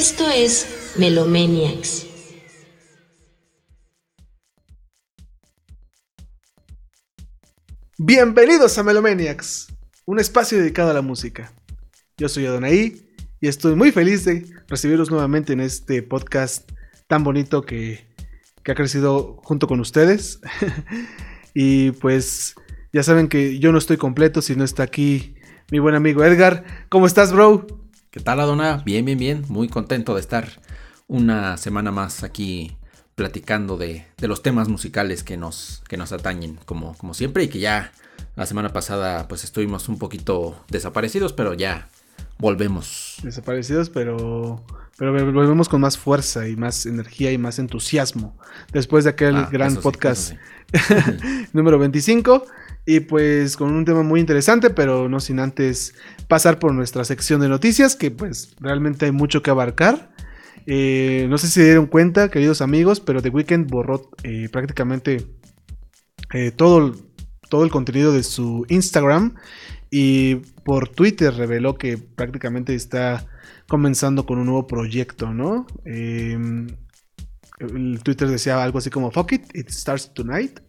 Esto es Melomaniacs. Bienvenidos a Melomaniacs, un espacio dedicado a la música. Yo soy Adonai y estoy muy feliz de recibiros nuevamente en este podcast tan bonito que, que ha crecido junto con ustedes. y pues ya saben que yo no estoy completo si no está aquí mi buen amigo Edgar. ¿Cómo estás, bro? ¿Qué tal, Adona? Bien, bien, bien. Muy contento de estar una semana más aquí platicando de, de los temas musicales que nos, que nos atañen, como, como siempre, y que ya la semana pasada pues estuvimos un poquito desaparecidos, pero ya volvemos. Desaparecidos, pero, pero volvemos con más fuerza y más energía y más entusiasmo. Después de aquel Ah, gran sí, podcast número 25. Y pues con un tema muy interesante, pero no sin antes pasar por nuestra sección de noticias, que pues realmente hay mucho que abarcar. Eh, no sé si se dieron cuenta, queridos amigos, pero The Weeknd borró eh, prácticamente eh, todo, todo el contenido de su Instagram y por Twitter reveló que prácticamente está comenzando con un nuevo proyecto, ¿no? Twitter decía algo así como Fuck it, it starts tonight.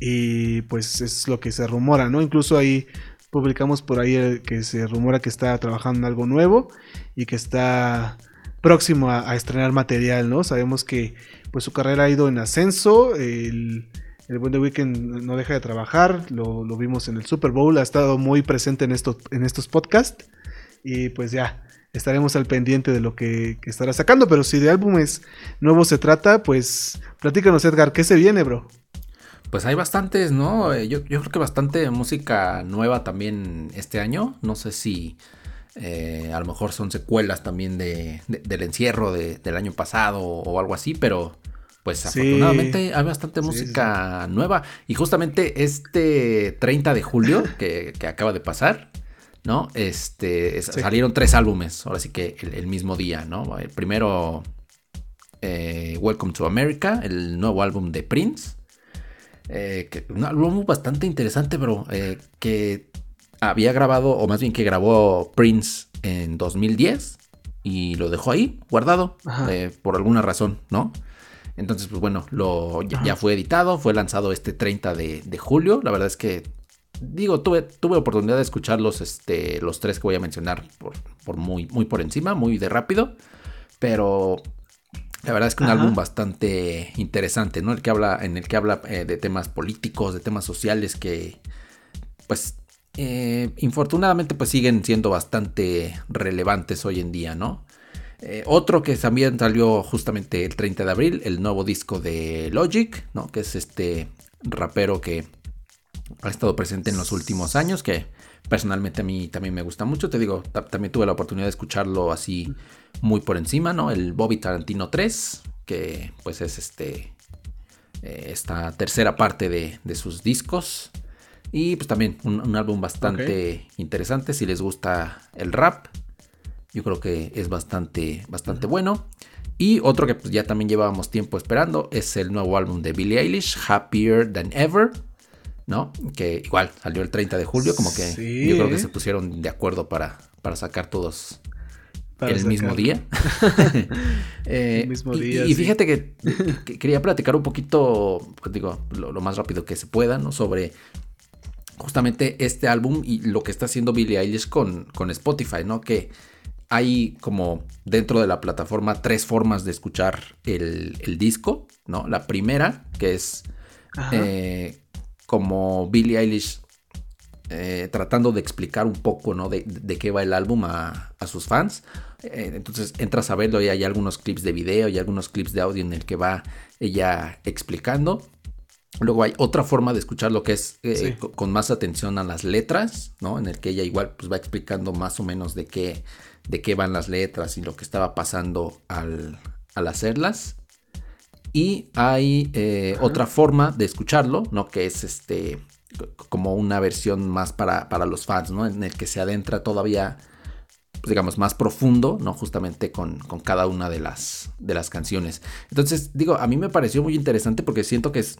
Y pues es lo que se rumora, ¿no? Incluso ahí publicamos por ahí eh, que se rumora que está trabajando en algo nuevo y que está próximo a, estrenar material, ¿no? Sabemos que pues su carrera ha ido en ascenso, el, el buen The Weeknd no deja de trabajar, lo, lo vimos en el Super Bowl, ha estado muy presente en estos, en estos podcasts y pues ya, estaremos al pendiente de lo que, que estará sacando, pero si de álbumes nuevos se trata, pues platícanos Edgar, ¿qué se viene, bro? Pues hay bastantes, ¿no? Eh, Yo, yo creo que bastante música nueva también este año. No sé si eh, a lo mejor son secuelas también de, de- del encierro de- del año pasado o algo así, pero pues Sí. afortunadamente hay bastante Sí, música nueva. Y justamente este 30 de julio que, que acaba de pasar, ¿no? Este, es- salieron tres álbumes, ahora sí que el, el mismo día, ¿no? El primero, eh, Welcome to America, el nuevo álbum de Prince. Eh, que, un álbum bastante interesante, pero eh, que había grabado, o más bien que grabó Prince en 2010 y lo dejó ahí, guardado, eh, por alguna razón, ¿no? Entonces, pues bueno, lo, ya, fue editado, fue lanzado este 30 de, de julio. La verdad es que, digo, tuve, tuve oportunidad de escucharlos, este, los tres que voy a mencionar por, por muy, muy por encima, muy de rápido, pero la verdad es que un Ajá. álbum bastante interesante, ¿no? El que habla, en el que habla eh, de temas políticos, de temas sociales que, pues, eh, infortunadamente, pues siguen siendo bastante relevantes hoy en día, ¿no? Eh, otro que también salió justamente el 30 de abril, el nuevo disco de Logic, ¿no? Que es este rapero que ha estado presente en los últimos años, que personalmente a mí también me gusta mucho. Te digo, ta- también tuve la oportunidad de escucharlo así muy por encima, ¿no? El Bobby Tarantino 3, que pues es este eh, esta tercera parte de, de sus discos. Y pues también un, un álbum bastante interesante si les gusta el rap. Yo creo que es bastante, bastante bueno. Y otro que pues, ya también llevábamos tiempo esperando es el nuevo álbum de Billie Eilish, Happier Than Ever. ¿No? Que igual salió el 30 de julio, como que Sí, yo creo que se pusieron de acuerdo para, para sacar todos Para el mismo día. Eh, El mismo y- día, Y, fíjate que, que quería platicar un poquito, pues digo, lo, lo más rápido que se pueda, ¿no? Sobre justamente este álbum y lo que está haciendo Billie Eilish con, con Spotify, ¿no? Que hay como dentro de la plataforma tres formas de escuchar el, el disco, ¿no? La primera, que es eh, como Billie Eilish eh, tratando de explicar un poco, ¿no? De, de qué va el álbum a, a sus fans. Eh, entonces entras a verlo y hay algunos clips de video y algunos clips de audio en el que va ella explicando. Luego hay otra forma de escuchar lo que es eh, Sí. con más atención a las letras, ¿no? En el que ella igual pues, va explicando más o menos de qué, de qué van las letras y lo que estaba pasando al, al hacerlas. Y hay eh, otra forma de escucharlo, ¿no? Que es este como una versión más para, para los fans, ¿no? En el que se adentra todavía, pues, digamos, más profundo, ¿no? Justamente con, con cada una de las, de las canciones. Entonces, digo, a mí me pareció muy interesante porque siento que es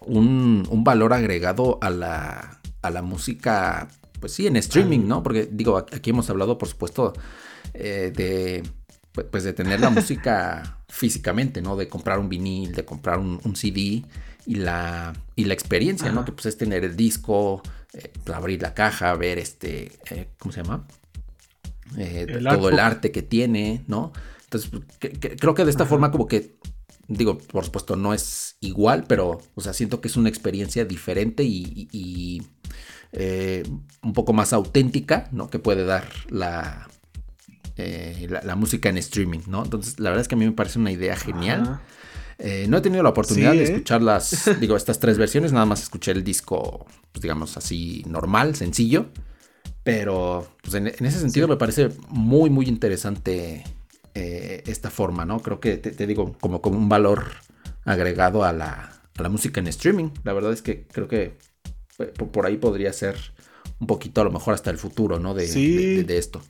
un, un valor agregado a la, a la música, pues sí, en streaming, ¿no? Porque digo, aquí hemos hablado, por supuesto, eh, de pues de tener la música físicamente, ¿no? De comprar un vinil, de comprar un, CD y la, y la experiencia, ¿no? Que pues es tener el disco, eh, pues, abrir la caja, ver este, eh, ¿cómo se llama? Eh, todo el arte que tiene, ¿no? Entonces, creo que de esta forma como que, digo, por supuesto no es igual, pero, o sea, siento que es una experiencia diferente y, un poco más auténtica, ¿no? Que puede dar la, la, música en streaming, ¿no? Entonces, la verdad es que a mí me parece una idea genial. Eh, no he tenido la oportunidad de ¿eh? escuchar las, digo, estas tres versiones, nada más escuché el disco, pues, digamos así, normal, sencillo. Pero pues, en, ese sentido me parece muy, muy interesante eh, esta forma, ¿no? Creo que te, digo, como, como un valor agregado a la, música en streaming. La verdad es que creo que por ahí podría ser un poquito a lo mejor hasta el futuro, ¿no? De, de esto.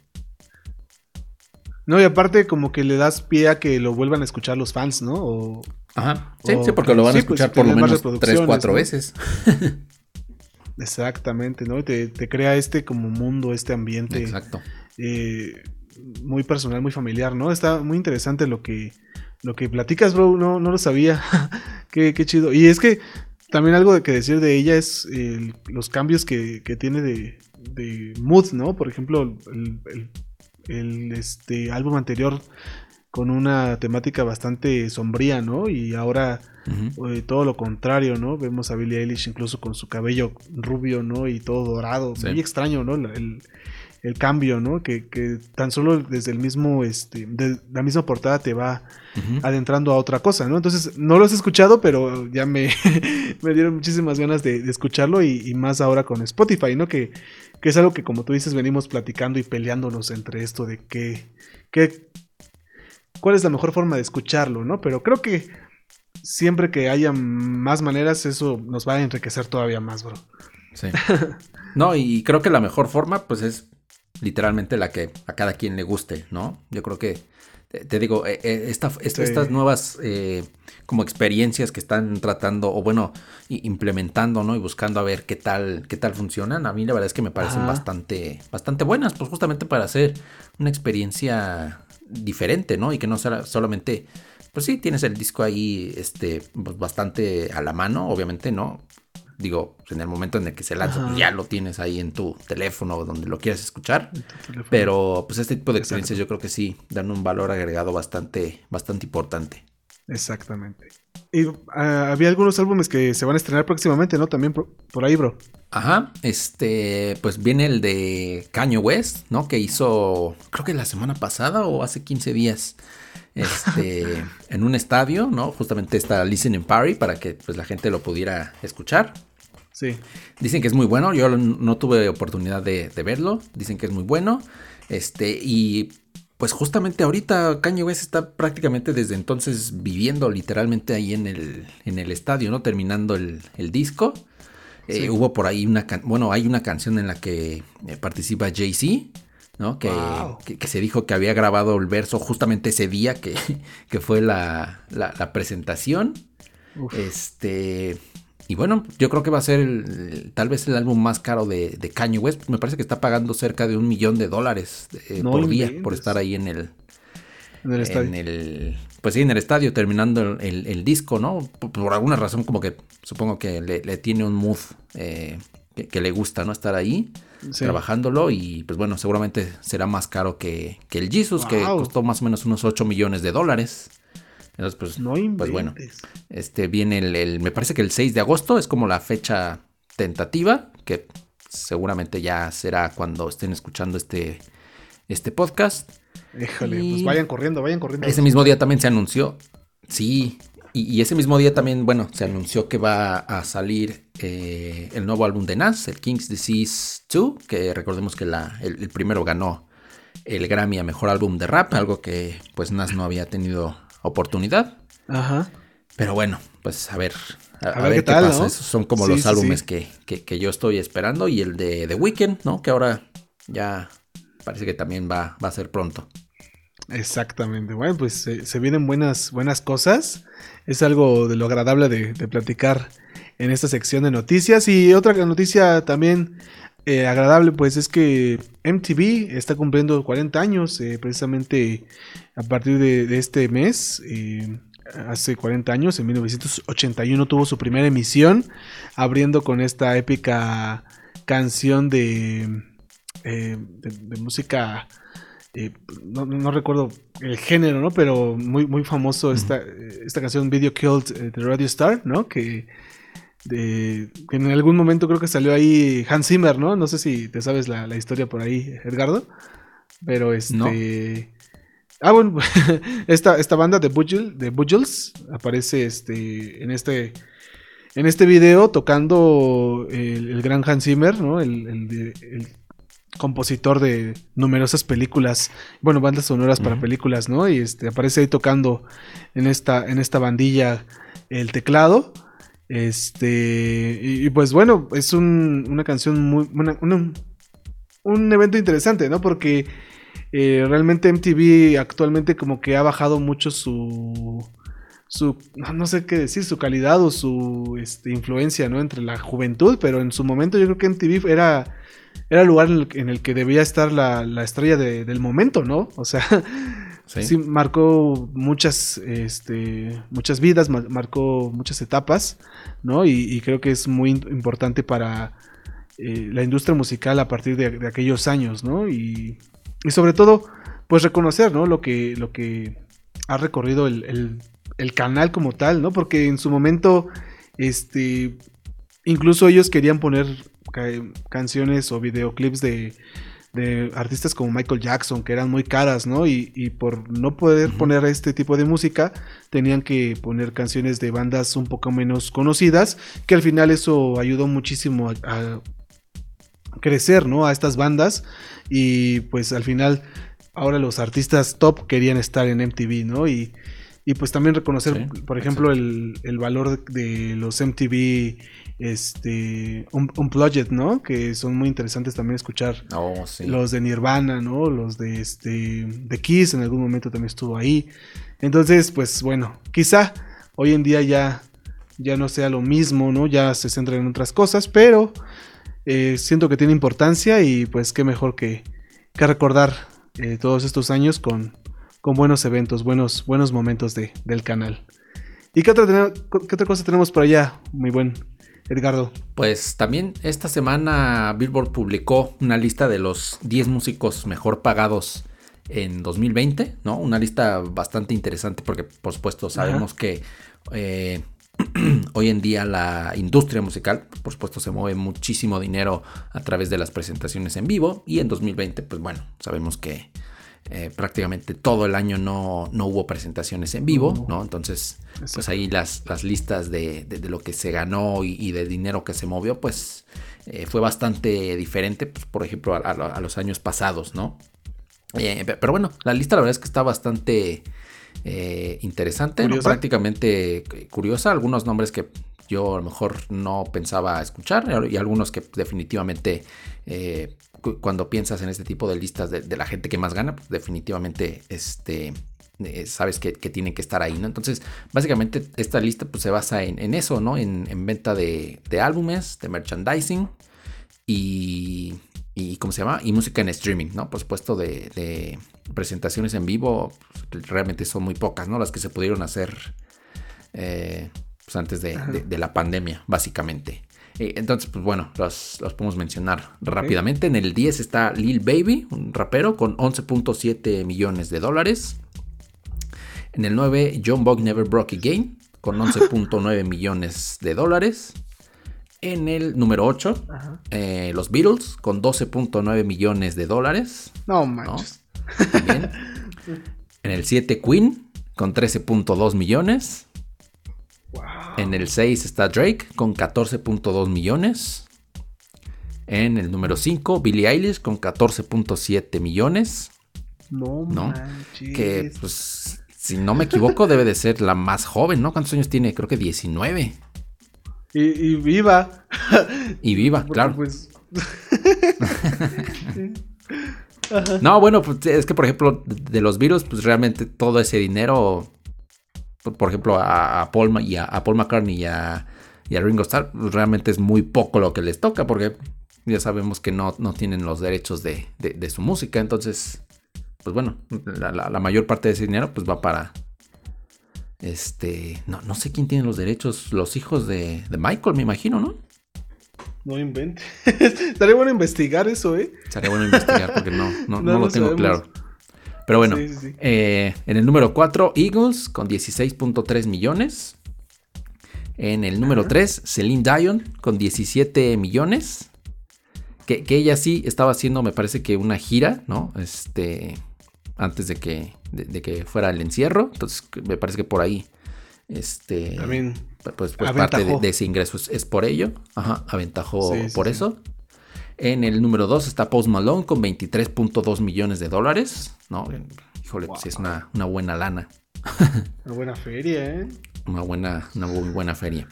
No, y aparte como que le das pie a que lo vuelvan a escuchar los fans, ¿no? Ajá. Sí, sí, porque lo van a pues, escuchar por lo menos tres, cuatro veces. Exactamente, ¿no? Te, te, crea este como mundo, este ambiente. Exacto. Eh, muy personal, muy familiar, ¿no? Está muy interesante lo que, lo que platicas, bro. No, no lo sabía. qué, qué, chido. Y es que también algo que decir de ella es los cambios que, que tiene de, de, mood, ¿no? Por ejemplo, el el este, álbum anterior con una temática bastante sombría, ¿no? Y ahora eh, todo lo contrario, ¿no? Vemos a Billie Eilish incluso con su cabello rubio, ¿no? Y todo dorado. Muy extraño, ¿no? El, cambio, ¿no? Que, tan solo desde el mismo, este, de la misma portada te va adentrando a otra cosa, ¿no? Entonces, no lo has escuchado, pero ya me, me dieron muchísimas ganas de, escucharlo y, más ahora con Spotify, ¿no? Que que es algo que como tú dices venimos platicando y peleándonos entre esto de qué, qué, cuál es la mejor forma de escucharlo, ¿no? Pero creo que siempre que haya más maneras eso nos va a enriquecer todavía más, bro. Sí. No, y creo que la mejor forma pues es literalmente la que a cada quien le guste, ¿no? Yo creo que te digo, eh, eh, estas nuevas eh, como experiencias que están tratando, o bueno, implementando, ¿no? Y buscando a ver qué tal, qué tal funcionan, a mí la verdad es que me parecen bastante, bastante buenas, pues justamente para hacer una experiencia diferente, ¿no? Y que no sea solamente, pues sí, tienes el disco ahí, este, pues bastante a la mano, obviamente, ¿no? Digo, en el momento en el que se lanza, pues ya lo tienes ahí en tu teléfono o donde lo quieras escuchar. Pero pues este tipo de experiencias yo creo que sí dan un valor agregado bastante, bastante importante. Exactamente. Y ah, había algunos álbumes que se van a estrenar próximamente, ¿no? También por, ahí, bro. Ajá, este, pues viene el de Kanye West, ¿no? Que hizo, creo que la semana pasada o hace 15 días, este, en un estadio, ¿no? Justamente está Listening Party para que pues la gente lo pudiera escuchar. Sí. Dicen que es muy bueno. Yo no tuve oportunidad de, verlo. Dicen que es muy bueno. Este, y pues justamente ahorita Kanye West está prácticamente desde entonces viviendo literalmente ahí en el, en el estadio, ¿no? Terminando el, disco. Eh, hubo por ahí una, bueno, hay una canción en la que eh, participa Jay-Z, ¿no? Que, que, se dijo que había grabado el verso justamente ese día que, que fue la, la, presentación. Este, y bueno, yo creo que va a ser tal vez el álbum más caro de, de, Kanye West. Me parece que está pagando cerca de un millón de dólares eh, por día por estar ahí en el, en el estadio. pues sí, en el estadio terminando el, disco, ¿no? Por, alguna razón como que supongo que le, tiene un mood eh, que, le gusta, ¿no? Estar ahí trabajándolo y pues bueno, seguramente será más caro que, que el Jesus, que costó más o menos unos 8 millones de dólares. Entonces, pues, no pues bueno, este viene el, me parece que el 6 de agosto es como la fecha tentativa, que seguramente ya será cuando estén escuchando este, este podcast. Déjale, pues vayan corriendo, vayan corriendo. Ese mismo día también se anunció, sí, y, ese mismo día también, bueno, se anunció que va a salir eh, el nuevo álbum de Nas, el King's Disease 2, que recordemos que la, el, primero ganó el Grammy a Mejor Álbum de Rap, algo que pues Nas no había tenido oportunidad. Ajá. Pero bueno, pues a ver, a, ver, qué, pasa. Esos son como los álbumes Que, que, yo estoy esperando. Y el de The Weeknd, ¿no? Que ahora ya parece que también va, va a ser pronto. Exactamente. Bueno, pues se vienen buenas, buenas cosas. Es algo de lo agradable de, platicar en esta sección de noticias. Y otra noticia también eh, agradable, pues es que MTV está cumpliendo 40 años, eh, precisamente a partir de, este mes. Eh, hace 40 años, en 1981 tuvo su primera emisión, abriendo con esta épica canción de, de, música, no, recuerdo el género, ¿no? Pero muy, muy famoso esta, esta canción Video Killed the Radio Star, ¿no? Que de, en algún momento creo que salió ahí Hans Zimmer, ¿no? No sé si te sabes la, historia por ahí, Edgardo. Pero este. Ah, bueno, esta, esta banda de Bujil, de Bujils aparece este, en este. En este video tocando el, gran Hans Zimmer, ¿no? El, compositor de numerosas películas, bueno, bandas sonoras para películas, ¿no? Y este aparece ahí tocando en esta, en esta bandilla el teclado. Este, y, pues bueno, es una canción muy, un evento interesante, ¿no? Porque eh, realmente MTV actualmente como que ha bajado mucho su, su, no sé qué decir, su calidad o su este, influencia, ¿no? Entre la juventud, pero en su momento yo creo que MTV era, era el lugar en el, que debía estar la, estrella del momento, ¿no? O sea, Sí. marcó muchas, este, muchas vidas, marcó muchas etapas, ¿no? Y, creo que es muy importante para eh, la industria musical a partir de, aquellos años, ¿no? Y, sobre todo, pues reconocer, ¿no? Lo que, lo que ha recorrido el, canal como tal, ¿no? Porque en su momento, este, incluso ellos querían poner canciones o videoclips de de artistas como Michael Jackson, que eran muy caras, ¿no? Y, por no poder poner este tipo de música, tenían que poner canciones de bandas un poco menos conocidas, que al final eso ayudó muchísimo a, crecer, ¿no? A estas bandas. Y pues al final, ahora los artistas top querían estar en MTV, ¿no? Y, pues también reconocer, por ejemplo, el, el, valor de los MTV este un, Unplugged, ¿no? Que son muy interesantes también escuchar. Oh, los de Nirvana, ¿no? Los de este de Kiss en algún momento también estuvo ahí. Entonces, pues bueno, quizá hoy en día ya ya no sea lo mismo, ¿no? Ya se centra en otras cosas, pero eh, siento que tiene importancia y pues qué mejor que, que recordar eh, todos estos años con, con buenos eventos, buenos, buenos momentos de, del canal. ¿Y qué otra, qué otra cosa tenemos por allá, muy buen Edgardo. Pues también esta semana Billboard publicó una lista de los 10 músicos mejor pagados en 2020, ¿no? Una lista bastante interesante porque por supuesto sabemos que eh, hoy en día la industria musical, por supuesto, se mueve muchísimo dinero a través de las presentaciones en vivo y en 2020, pues bueno, sabemos que eh, prácticamente todo el año no, hubo presentaciones en vivo, ¿no? Entonces, pues ahí las, las listas de, lo que se ganó y, de dinero que se movió, pues eh, fue bastante diferente, pues, por ejemplo, a, los años pasados, ¿no? Eh, pero bueno, la lista la verdad es que está bastante interesante, prácticamente curiosa, algunos nombres que yo a lo mejor no pensaba escuchar y algunos que definitivamente cuando piensas en este tipo de listas de, la gente que más gana, pues definitivamente este, eh, sabes que, tienen que estar ahí, ¿no? Entonces, básicamente esta lista pues, se basa en, eso, ¿no? En, venta de, álbumes, de merchandising y, y, ¿cómo se llama? Y música en streaming, ¿no? Por supuesto, de, presentaciones en vivo, pues, realmente son muy pocas, ¿no? Las que se pudieron hacer eh, pues, antes de, la pandemia, básicamente. Entonces, pues bueno, los, podemos mencionar rápidamente. En el 10 está Lil Baby, un rapero con 11.7 millones de dólares. En el 9, John Bog Never Broke Again, con 11.9 millones de dólares. En el número 8, eh, los Beatles, con 12.9 millones de dólares. No manches. En el 7, Queen, con 13.2 millones. En el 6 está Drake con 14.2 millones. En el número 5, Billie Eilish con 14.7 millones. No, ¿no? Que, pues, si no me equivoco, debe de ser la más joven, ¿no? ¿Cuántos años tiene? Creo que 19. Y, viva. Y viva, claro. Pues... no, bueno, pues es que por ejemplo, de los virus, pues realmente todo ese dinero por ejemplo, a, Paul, y a, Paul McCartney y a, y a Ringo Starr pues, realmente es muy poco lo que les toca porque ya sabemos que no, no tienen los derechos de, su música. Entonces, pues bueno, la, mayor parte de ese dinero pues va para... Este, no, no sé quién tiene los derechos, los hijos de, Michael, me imagino, ¿no? No invente. Estaría bueno investigar eso, ¿eh? Estaría bueno investigar porque no, no, lo tengo claro. Pero bueno, eh, en el número 4, Eagles con 16.3 millones. En el número 3, Celine Dion con 17 millones. Que, ella sí estaba haciendo, me parece que una gira, ¿no? Este, antes de que, de, que fuera el encierro. Entonces, me parece que por ahí, este, También pues, pues parte de, ese ingreso es, por ello. Ajá, aventajó por eso. En el número 2 está Post Malone con 23.2 millones de dólares, ¿no? Híjole, pues es una, una buena lana. Una buena feria, ¿eh? Una buena, una muy buena feria.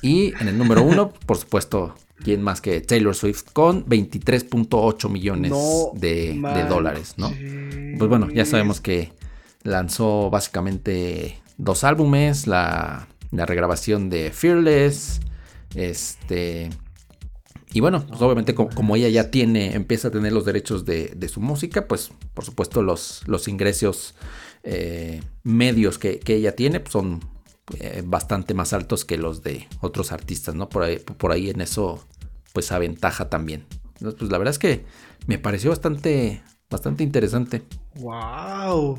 Y en el número 1, por supuesto, ¿Quién más que Taylor Swift con 23.8 millones de, dólares, ¿no? Pues bueno, ya sabemos que lanzó básicamente dos álbumes, la, regrabación de Fearless, este... Y bueno, pues obviamente como, ella ya tiene, empieza a tener los derechos de, su música, pues por supuesto los, ingresos eh, medios que, ella tiene pues son eh, bastante más altos que los de otros artistas, ¿no? Por ahí, por ahí en eso, pues aventaja también. Entonces, pues la verdad es que me pareció bastante, bastante interesante. ¡Wow!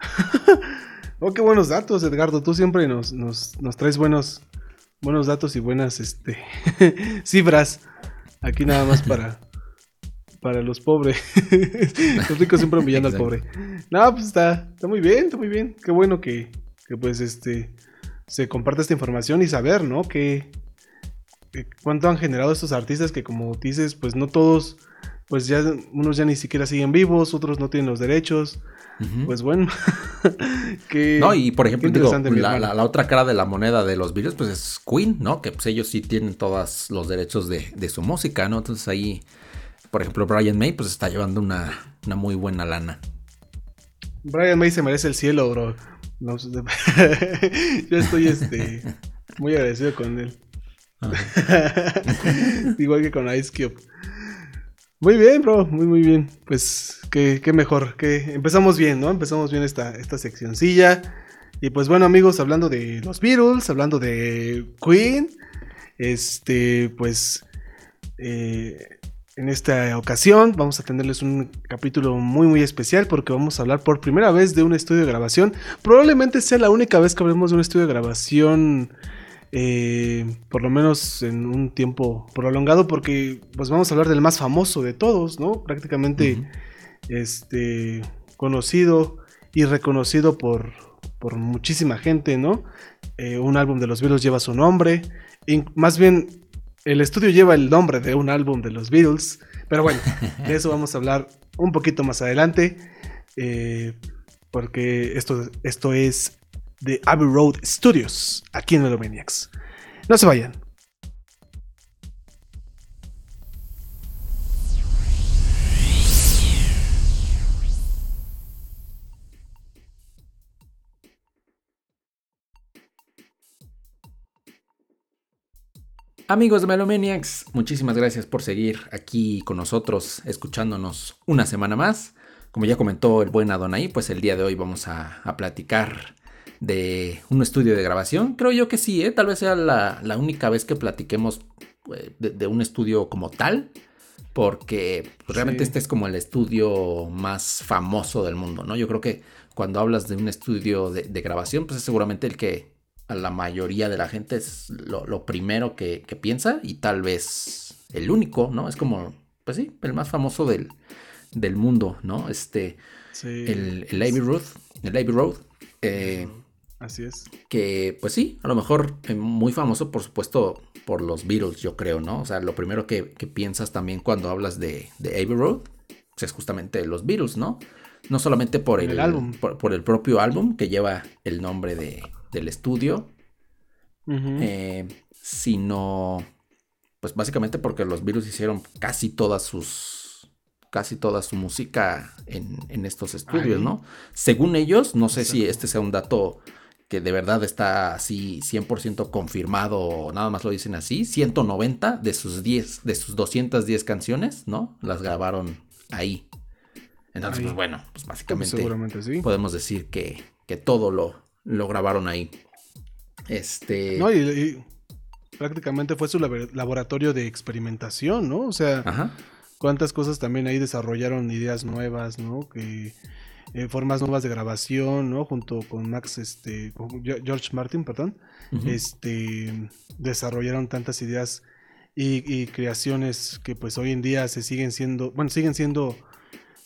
oh, qué buenos datos, Edgardo. Tú siempre nos, nos, traes buenos, buenos datos y buenas este, cifras. Aquí nada más para, para los pobres. los ricos siempre humillando al pobre. No, pues está, está muy bien, está muy bien. Qué bueno que, que pues este se comparte esta información y saber, ¿no? Que, cuánto han generado estos artistas que como dices, pues no todos, pues ya unos ya ni siquiera siguen vivos, otros no tienen los derechos. Pues bueno, que, no, y por ejemplo, la, otra cara de la moneda de los Beatles, pues es Queen, ¿no? Que pues ellos sí tienen todos los derechos de, de su música, ¿no? Entonces ahí, por ejemplo, Brian May, pues está llevando una, una muy buena lana. Brian May se merece el cielo, bro. No, yo estoy este, muy agradecido con él. Igual que con Ice Cube. Muy bien, bro, muy, muy bien. Pues qué, mejor, que empezamos bien, ¿no? Empezamos bien esta, esta seccioncilla. Y pues bueno, amigos, hablando de los Beatles, hablando de Queen, este, pues eh, en esta ocasión vamos a tenerles un capítulo muy muy especial porque vamos a hablar por primera vez de un estudio de grabación. Probablemente sea la única vez que hablemos de un estudio de grabación, eh, por lo menos en un tiempo prolongado, porque pues vamos a hablar del más famoso de todos, ¿no? Prácticamente este, conocido y reconocido por, por muchísima gente, ¿no? Eh, un álbum de los Beatles lleva su nombre. más bien el estudio lleva el nombre de un álbum de los Beatles, pero bueno, de eso vamos a hablar un poquito más adelante, eh, porque esto, esto es de Abbey Road Studios, aquí en Melomaniacs. No se vayan. Amigos de Melomaniacs, muchísimas gracias por seguir aquí con nosotros, escuchándonos una semana más. Como ya comentó el buen Adonai, pues el día de hoy vamos a, platicar de un estudio de grabación. Creo yo que sí, ¿eh? tal vez sea la, única vez que platiquemos eh, de, un estudio como tal, porque pues, realmente este es como el estudio más famoso del mundo, ¿no? Yo creo que cuando hablas de un estudio de, de grabación, pues es seguramente el que a la mayoría de la gente es lo, primero que, piensa y tal vez el único, ¿no? Es como, pues sí, el más famoso del, del mundo, ¿no? Este, el, el Abbey Road, el Abbey Road. Eh, Así es. Que, pues sí, a lo mejor eh, muy famoso, por supuesto, por los Beatles, yo creo, ¿no? O sea, lo primero que, piensas también cuando hablas de, de Abbey Road pues es justamente los Beatles, ¿no? No solamente por el, álbum. por, el propio álbum que lleva el nombre de, del estudio, eh, sino, pues básicamente porque los virus hicieron casi todas sus, casi toda su música en, estos estudios, ¿no? Según ellos, no sé si este sea un dato que de verdad está así 100% confirmado, nada más lo dicen así, 190 de sus 10, de sus 210 canciones, ¿no? Las grabaron ahí. Entonces, pues bueno, pues básicamente podemos decir que, que todo lo, lo grabaron ahí. Este. No, y, prácticamente fue su laboratorio de experimentación, ¿no? O sea, cuántas cosas también ahí desarrollaron ideas nuevas, ¿no? Que eh, formas nuevas de grabación, ¿no? Junto con Max, este, George Martin, perdón, este, desarrollaron tantas ideas y, creaciones que pues hoy en día se siguen siendo, bueno, siguen siendo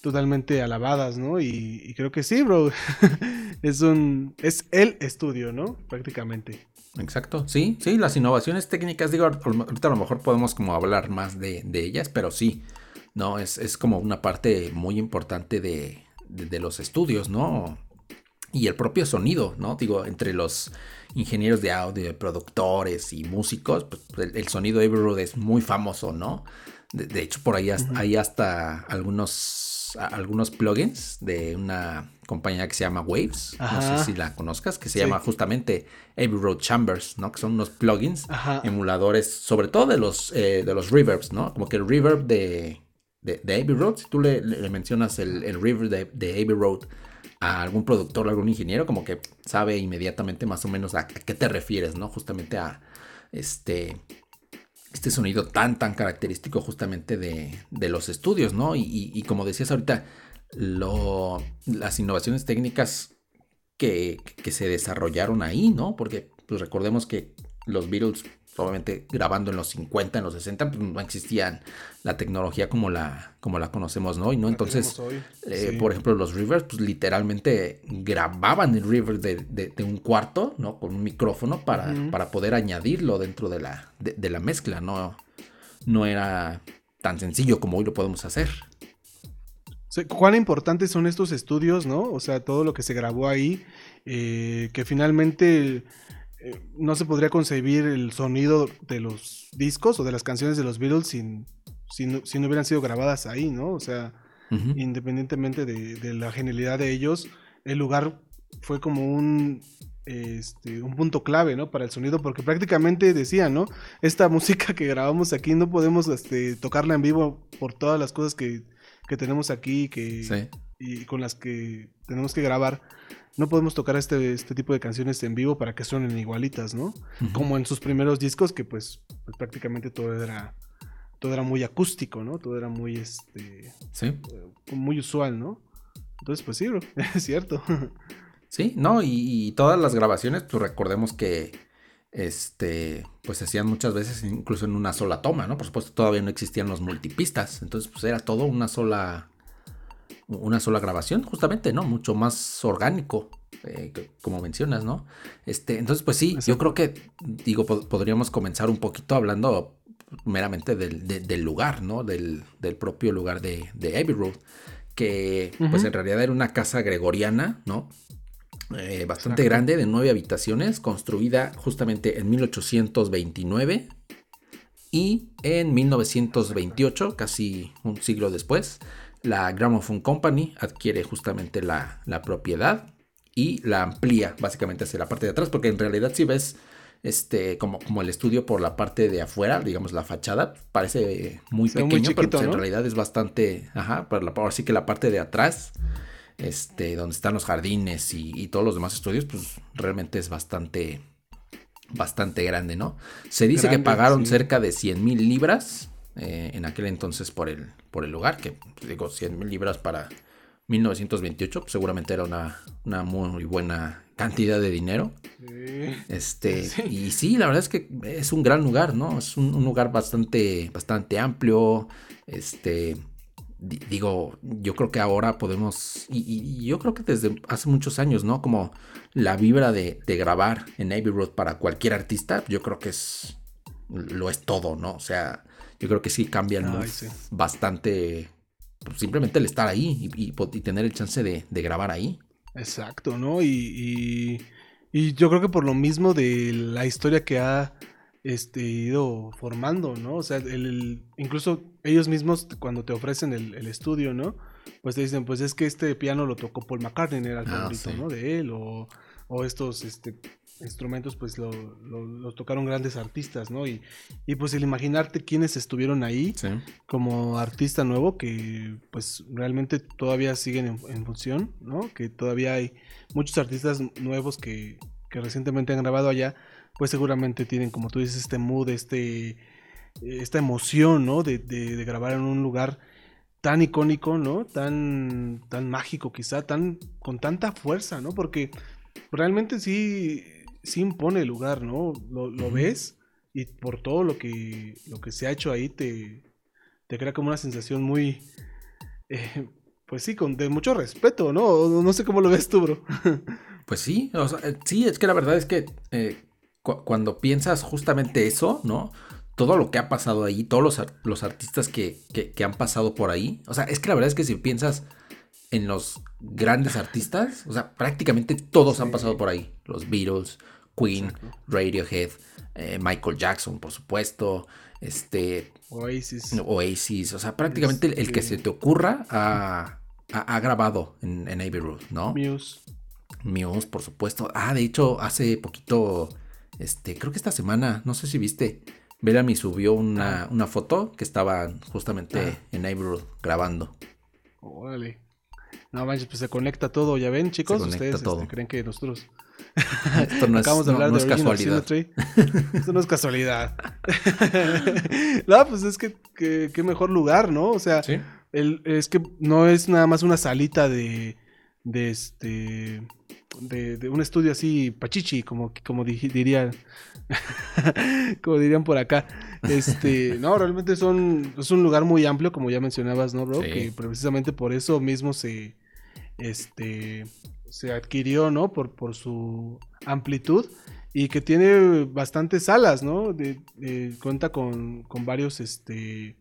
totalmente alabadas, ¿no? Y, creo que sí, bro. es un, es el estudio, ¿no? Prácticamente. Exacto, sí, sí, las innovaciones técnicas, digo, ahorita a lo mejor podemos como hablar más de, de ellas, pero sí, no, es, es como una parte muy importante de, de, los estudios, ¿no? Y el propio sonido, ¿no? Digo, entre los ingenieros de audio, productores y músicos, pues el, sonido de Abbey es muy famoso, ¿no? De, hecho, por ahí hay hasta algunos, algunos plugins de una compañía que se llama Waves, no sé si la conozcas, que se llama justamente Road Chambers, ¿no? Que son unos plugins, emuladores, sobre todo de los, eh, de los reverbs, ¿no? Como que el reverb de, de, de Abbey Road, si tú le, mencionas el, el river de, de, Abbey Road a algún productor algún ingeniero, como que sabe inmediatamente más o menos a, qué te refieres, ¿no? Justamente a este, este sonido tan, tan característico justamente de, de los estudios, ¿no? Y, como decías ahorita, las innovaciones técnicas que, que, se desarrollaron ahí, ¿no? Porque pues recordemos que los Beatles obviamente grabando en los 50, en los 60, pues no existía la tecnología como la, como la conocemos ¿no? Y ¿no? Entonces, eh, por ejemplo, los Rivers, pues literalmente grababan el River de, un cuarto, ¿no? Con un micrófono para, para poder añadirlo dentro de la, de, la mezcla, ¿no? No era tan sencillo como hoy lo podemos hacer. ¿Cuán importantes son estos estudios, no? O sea, todo lo que se grabó ahí, eh, que finalmente eh, no se podría concebir el sonido de los discos o de las canciones de los Beatles sin, si no, hubieran sido grabadas ahí, ¿no? O sea, independientemente de, la genialidad de ellos, el lugar fue como un, este, un punto clave, ¿no? Para el sonido, porque prácticamente decía, ¿no? Esta música que grabamos aquí no podemos este, tocarla en vivo por todas las cosas que, tenemos aquí que, y con las que tenemos que grabar no podemos tocar este, este tipo de canciones en vivo para que suenen igualitas, ¿no? Como en sus primeros discos, que pues, pues, prácticamente todo era todo era muy acústico, ¿no? Todo era muy este sí. Eh, muy usual, ¿no? Entonces, pues sí, bro, es cierto. Sí, no, y, todas las grabaciones, pues recordemos que este, pues se hacían muchas veces incluso en una sola toma, ¿no? Por supuesto, todavía no existían los multipistas, entonces pues era todo una sola una sola grabación, justamente, ¿no? Mucho más orgánico, eh, como mencionas, ¿no? Este, entonces, pues sí, yo creo que, digo, podríamos comenzar un poquito hablando meramente del, lugar, ¿no? Del, propio lugar de, de Abbey Road, que pues en realidad era una casa gregoriana, ¿no? Eh, bastante grande, de nueve habitaciones, construida justamente en 1829 y en 1928, casi un siglo después, la Gramophone Company adquiere justamente la, propiedad y la amplía básicamente hacia la parte de atrás, porque en realidad si ves este como, como el estudio por la parte de afuera, digamos la fachada, parece muy pequeño, pero pues en realidad es bastante, ajá, pero la, ahora sí que la parte de atrás, este, donde están los jardines y, todos los demás estudios, pues realmente es bastante, bastante grande, ¿no? Se dice que pagaron cerca de 100 mil libras eh, en aquel entonces por el, por el lugar, que digo, 100 mil libras para 1928, pues, seguramente era una, una, muy buena cantidad de dinero. Este, y sí, la verdad es que es un gran lugar, ¿no? Es un, lugar bastante, bastante amplio. Este, digo, yo creo que ahora podemos, y, yo creo que desde hace muchos años, ¿no? Como la vibra de, de grabar en Abbey Road para cualquier artista, yo creo que es, lo es todo, ¿no? O sea, yo creo que sí cambian bastante pues, simplemente el estar ahí y, tener el chance de, grabar ahí. Exacto, ¿no? Y, y, yo creo que por lo mismo de la historia que ha este, ido formando, ¿no? O sea, el, incluso ellos mismos cuando te ofrecen el, estudio, ¿no? Pues te dicen, pues es que este piano lo tocó Paul McCartney, era el ah, favorito, ¿no? De él, o o estos este, instrumentos pues lo, lo- lo tocaron grandes artistas, ¿no? Y, y pues el imaginarte quiénes estuvieron ahí Sí. como artista nuevo que pues realmente todavía siguen en, en función, ¿no? Que todavía hay muchos artistas nuevos que, que recientemente han grabado allá, pues seguramente tienen, como tú dices, este mood, este, esta emoción, ¿no? De, de- de grabar en un lugar tan icónico, ¿no? Tan, tan mágico quizá, tan, con tanta fuerza, ¿no? Porque realmente sí, sí impone el lugar, ¿no? Lo, ves y por todo lo que, lo que se ha hecho ahí te, te crea como una sensación muy, eh, pues sí, con, de mucho respeto, ¿no? No sé cómo lo ves tú, bro. Pues sí, o sea, eh, sí, es que la verdad es que eh, cu- cuando piensas justamente eso, ¿no? Todo lo que ha pasado ahí, todos los, ar- los artistas que, que- que han pasado por ahí, o sea, es que la verdad es que si piensas en los grandes artistas, o sea, prácticamente todos han pasado por ahí. Los Beatles, Queen. Radiohead, eh, Michael Jackson, por supuesto, este, Oasis. Oasis, o sea, prácticamente el- el que Este- se te ocurra ha, ha- ha grabado en, en Abbey Road, ¿no? Muse. Muse, por supuesto. Ah, de hecho, hace poquito, este, creo que esta semana, no sé si viste, Bellamy subió una, una foto que estaba justamente Ah. en Abbey Road grabando. Órale. No manches, pues se conecta todo, ya ven, chicos. Ustedes este, creen que nosotros Esto no es, acabamos de no- hablar no de es casualidad. Esto no es casualidad. no, pues es que, que- qué mejor lugar, ¿no? O sea, Sí. el- es que no es nada más una salita de, de este, de, de un estudio así pachichi, como, como di- dirían, como dirían por acá. Este, no, realmente son, es un lugar muy amplio, como ya mencionabas, ¿no, bro? Sí. Que precisamente por eso mismo se, este, se adquirió, ¿no? Por, por su amplitud y que tiene bastantes salas, ¿no? De- de- cuenta con, con varios, este,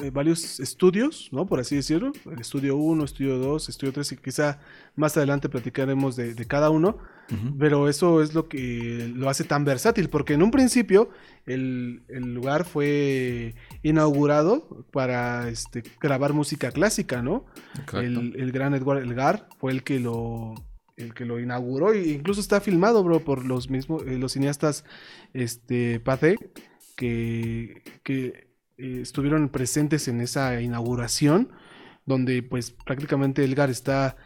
eh, varios estudios, ¿no? Por así decirlo. El estudio 1, estudio 2, estudio 3 y quizá más adelante platicaremos de, de cada uno. Pero eso es lo que lo hace tan versátil, porque en un principio el, el lugar fue inaugurado para este, grabar música clásica, ¿no? El gran Edward Elgar fue el que lo el que lo inauguró e incluso está filmado, bro, por los mismos eh, los cineastas este Pathé que, que eh, estuvieron presentes en esa inauguración donde pues prácticamente Elgar está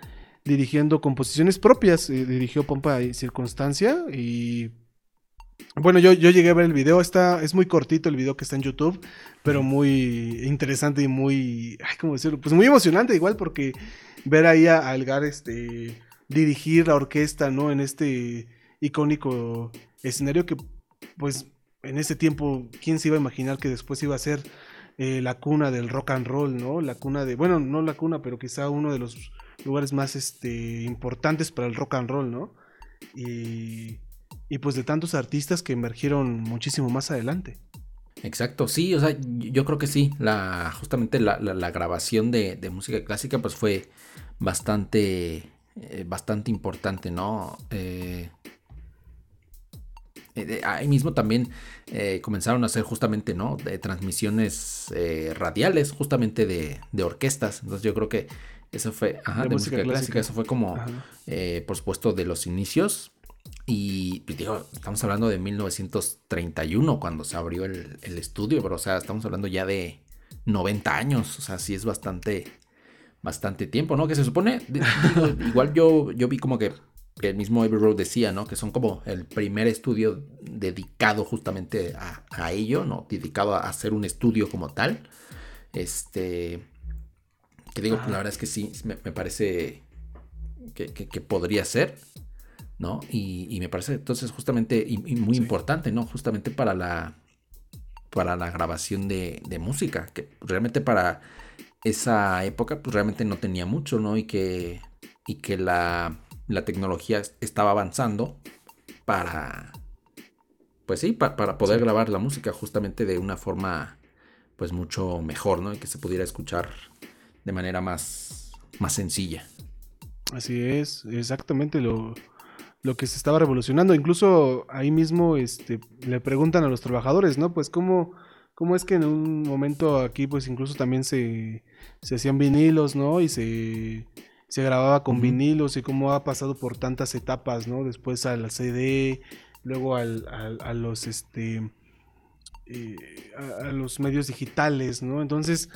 dirigiendo composiciones propias, eh, dirigió Pompa y Circunstancia y bueno, yo, yo llegué a ver el video, está, es muy cortito el video que está en YouTube, pero muy interesante y muy, ay, ¿cómo decirlo? Pues muy emocionante igual porque ver ahí a, a Elgar este, dirigir la orquesta, ¿no? En este icónico escenario que pues en ese tiempo, ¿quién se iba a imaginar que después iba a ser eh, la cuna del rock and roll, ¿no? La cuna de, bueno, no la cuna, pero quizá uno de los lugares más este, importantes para el rock and roll, ¿no? Y, y pues de tantos artistas que emergieron muchísimo más adelante. Exacto, sí, o sea, yo creo que sí, la, justamente la, la- la grabación de, de música clásica pues fue bastante, eh, bastante importante, ¿no? Eh, eh, ahí mismo también eh, comenzaron a hacer justamente, ¿no? De transmisiones eh, radiales, justamente de, de orquestas, entonces yo creo que eso fue, ajá, De de, música música, clásica, clásica. eso fue como, por supuesto, de los inicios. Y digo, estamos hablando de 1931 cuando se abrió el, el estudio, pero o sea, estamos hablando ya de 90 años, o sea, sí es bastante, bastante tiempo, ¿no? Que se supone, digo, igual yo, yo vi como que, que el mismo Abbey Road decía, ¿no? Que son como el primer estudio dedicado justamente a, a ello, ¿no? Dedicado a hacer un estudio como tal. Este, que digo, Ajá. la verdad es que sí, me, me parece que, que- que podría ser, ¿no? Y, y me parece entonces justamente y, y muy Sí. importante, ¿no? Justamente para la para la grabación de, de música, que realmente para esa época pues realmente no tenía mucho, ¿no? Y que, y que la, la tecnología estaba avanzando para, pues sí, pa- para poder Sí. grabar la música justamente de una forma pues mucho mejor, ¿no? Y que se pudiera escuchar de manera más, más sencilla. Así es, exactamente lo, lo que se estaba revolucionando. Incluso ahí mismo este, le preguntan a los trabajadores, ¿no? Pues cómo, cómo es que en un momento aquí, pues incluso también se, se hacían vinilos, ¿no? Y se, se grababa con vinilos y cómo ha pasado por tantas etapas, ¿no? Después al CD, luego al, a los este eh, a, los medios digitales, ¿no? Entonces,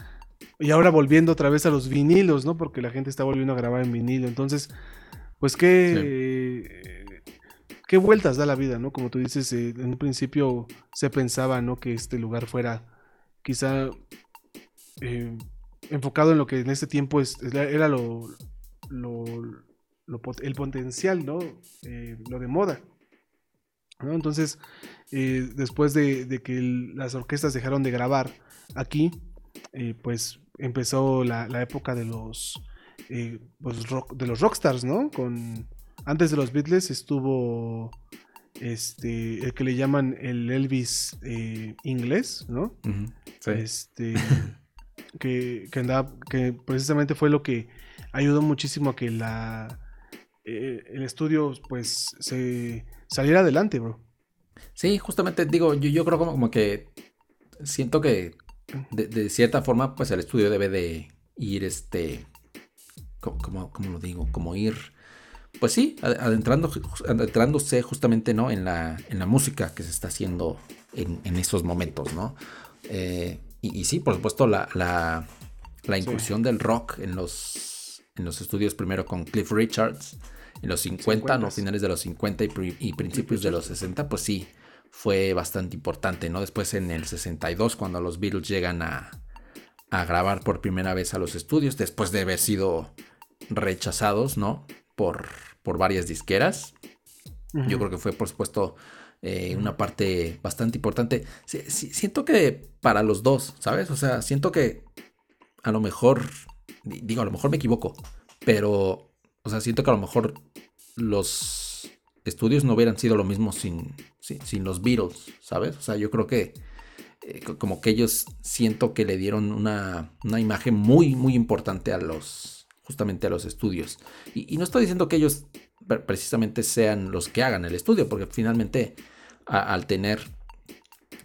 y ahora volviendo otra vez a los vinilos, ¿no? Porque la gente está volviendo a grabar en vinilo. Entonces, pues qué, qué vueltas da la vida, ¿no? Como tú dices, eh, en un principio se pensaba, ¿no? Que este lugar fuera quizá eh, enfocado en lo que en este tiempo es, era lo, el potencial, ¿no? lo de moda. Entonces, eh, después de, que las orquestas dejaron de grabar aquí, eh, pues empezó la, época de los, eh, pues, de los rockstars, ¿no? Con, antes de los Beatles estuvo este, el que le llaman el Elvis inglés, ¿no? Este, que, que, andaba, que precisamente fue lo que ayudó muchísimo a que la, el estudio pues se saliera adelante, bro. Sí, justamente digo, yo, yo creo como, como que siento que de, cierta forma, pues el estudio debe de ir, este, como, como lo digo, como ir, pues sí, adentrando, adentrándose justamente, ¿no? En la, en la música que se está haciendo en, en esos momentos, ¿no? Eh, y, sí, por supuesto, la, la, la incursión del rock en los, en los estudios primero con Cliff Richards en los 50, ¿no? Finales de los 50 y, principios de los 60, pues sí, fue bastante importante, ¿no? Después en el 62, cuando los Beatles llegan a, grabar por primera vez a los estudios, después de haber sido rechazados, ¿no? Por, por varias disqueras. Yo creo que fue, por supuesto, eh, una parte bastante importante. siento que para los dos, ¿sabes? O sea, siento que a lo mejor, digo, a lo mejor me equivoco, pero o sea, siento que a lo mejor los estudios no hubieran sido lo mismo sin, sin, los Beatles, ¿sabes? O sea, yo creo que eh, como que ellos siento que le dieron una, imagen muy, muy importante a los, justamente a los estudios. Y, no estoy diciendo que ellos precisamente sean los que hagan el estudio, porque finalmente al tener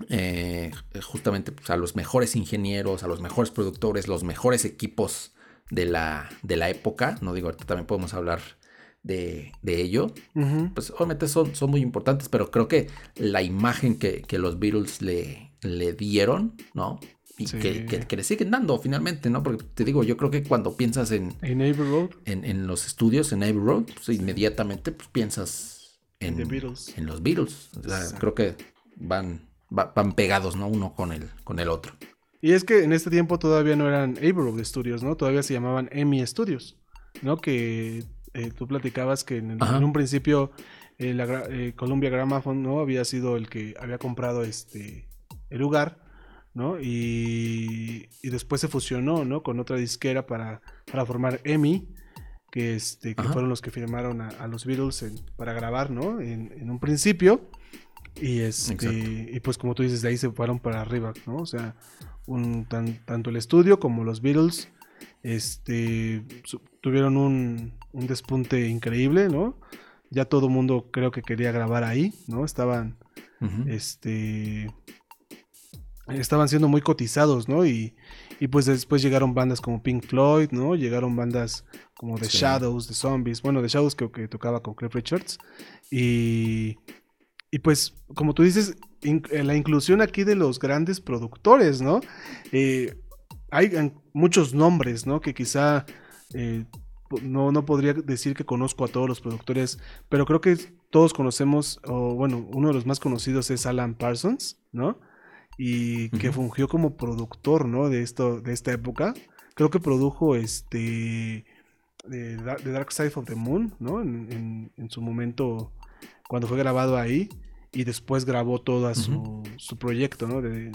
eh, justamente pues, a los mejores ingenieros, a los mejores productores, los mejores equipos de la, de la época, no digo, ahorita también podemos hablar de, ello, pues obviamente son, son muy importantes, pero creo que la imagen que, los Beatles le, le dieron, ¿no? Y que, le siguen dando finalmente, ¿no? Porque te digo, yo creo que cuando piensas en... En Abbey Road. En, los estudios, en Abbey Road, pues inmediatamente pues, piensas en, en los Beatles. creo que van, van pegados, ¿no? Uno con el, con el otro. Y es que en este tiempo todavía no eran Abbey Studios, ¿no? Todavía se llamaban EMI Studios, ¿no? Que eh, tú platicabas que en, un principio eh, la, eh, Columbia Gramophone, ¿no? Había sido el que había comprado este el lugar, ¿no? Y, después se fusionó, ¿no? Con otra disquera para, para formar EMI, que, este, que fueron los que firmaron a, los Beatles para grabar, ¿no? En, en un principio. Y, este, y pues como tú dices, de ahí se fueron para arriba, ¿no? O sea, un, tanto el estudio como los Beatles este, tuvieron un, un, despunte increíble, ¿no? Ya todo el mundo creo que quería grabar ahí, ¿no? Estaban, este, estaban siendo muy cotizados, ¿no? Y, y, pues después llegaron bandas como Pink Floyd, ¿no? Llegaron bandas como The Shadows, The Zombies, bueno, The Shadows creo que tocaba con Cliff Richards. Y, y pues, como tú dices, eh, la inclusión aquí de los grandes productores, ¿no? Eh, hay muchos nombres, ¿no? Que quizá eh, no, no podría decir que conozco a todos los productores, pero creo que todos conocemos, o bueno, uno de los más conocidos es Alan Parsons, ¿no? Y que fungió como productor, ¿no? De, esto, de esta época. Creo que produjo este... The Dark Side of the Moon, ¿no? En, en su momento, cuando fue grabado ahí y después grabó todo su, proyecto, ¿no? De,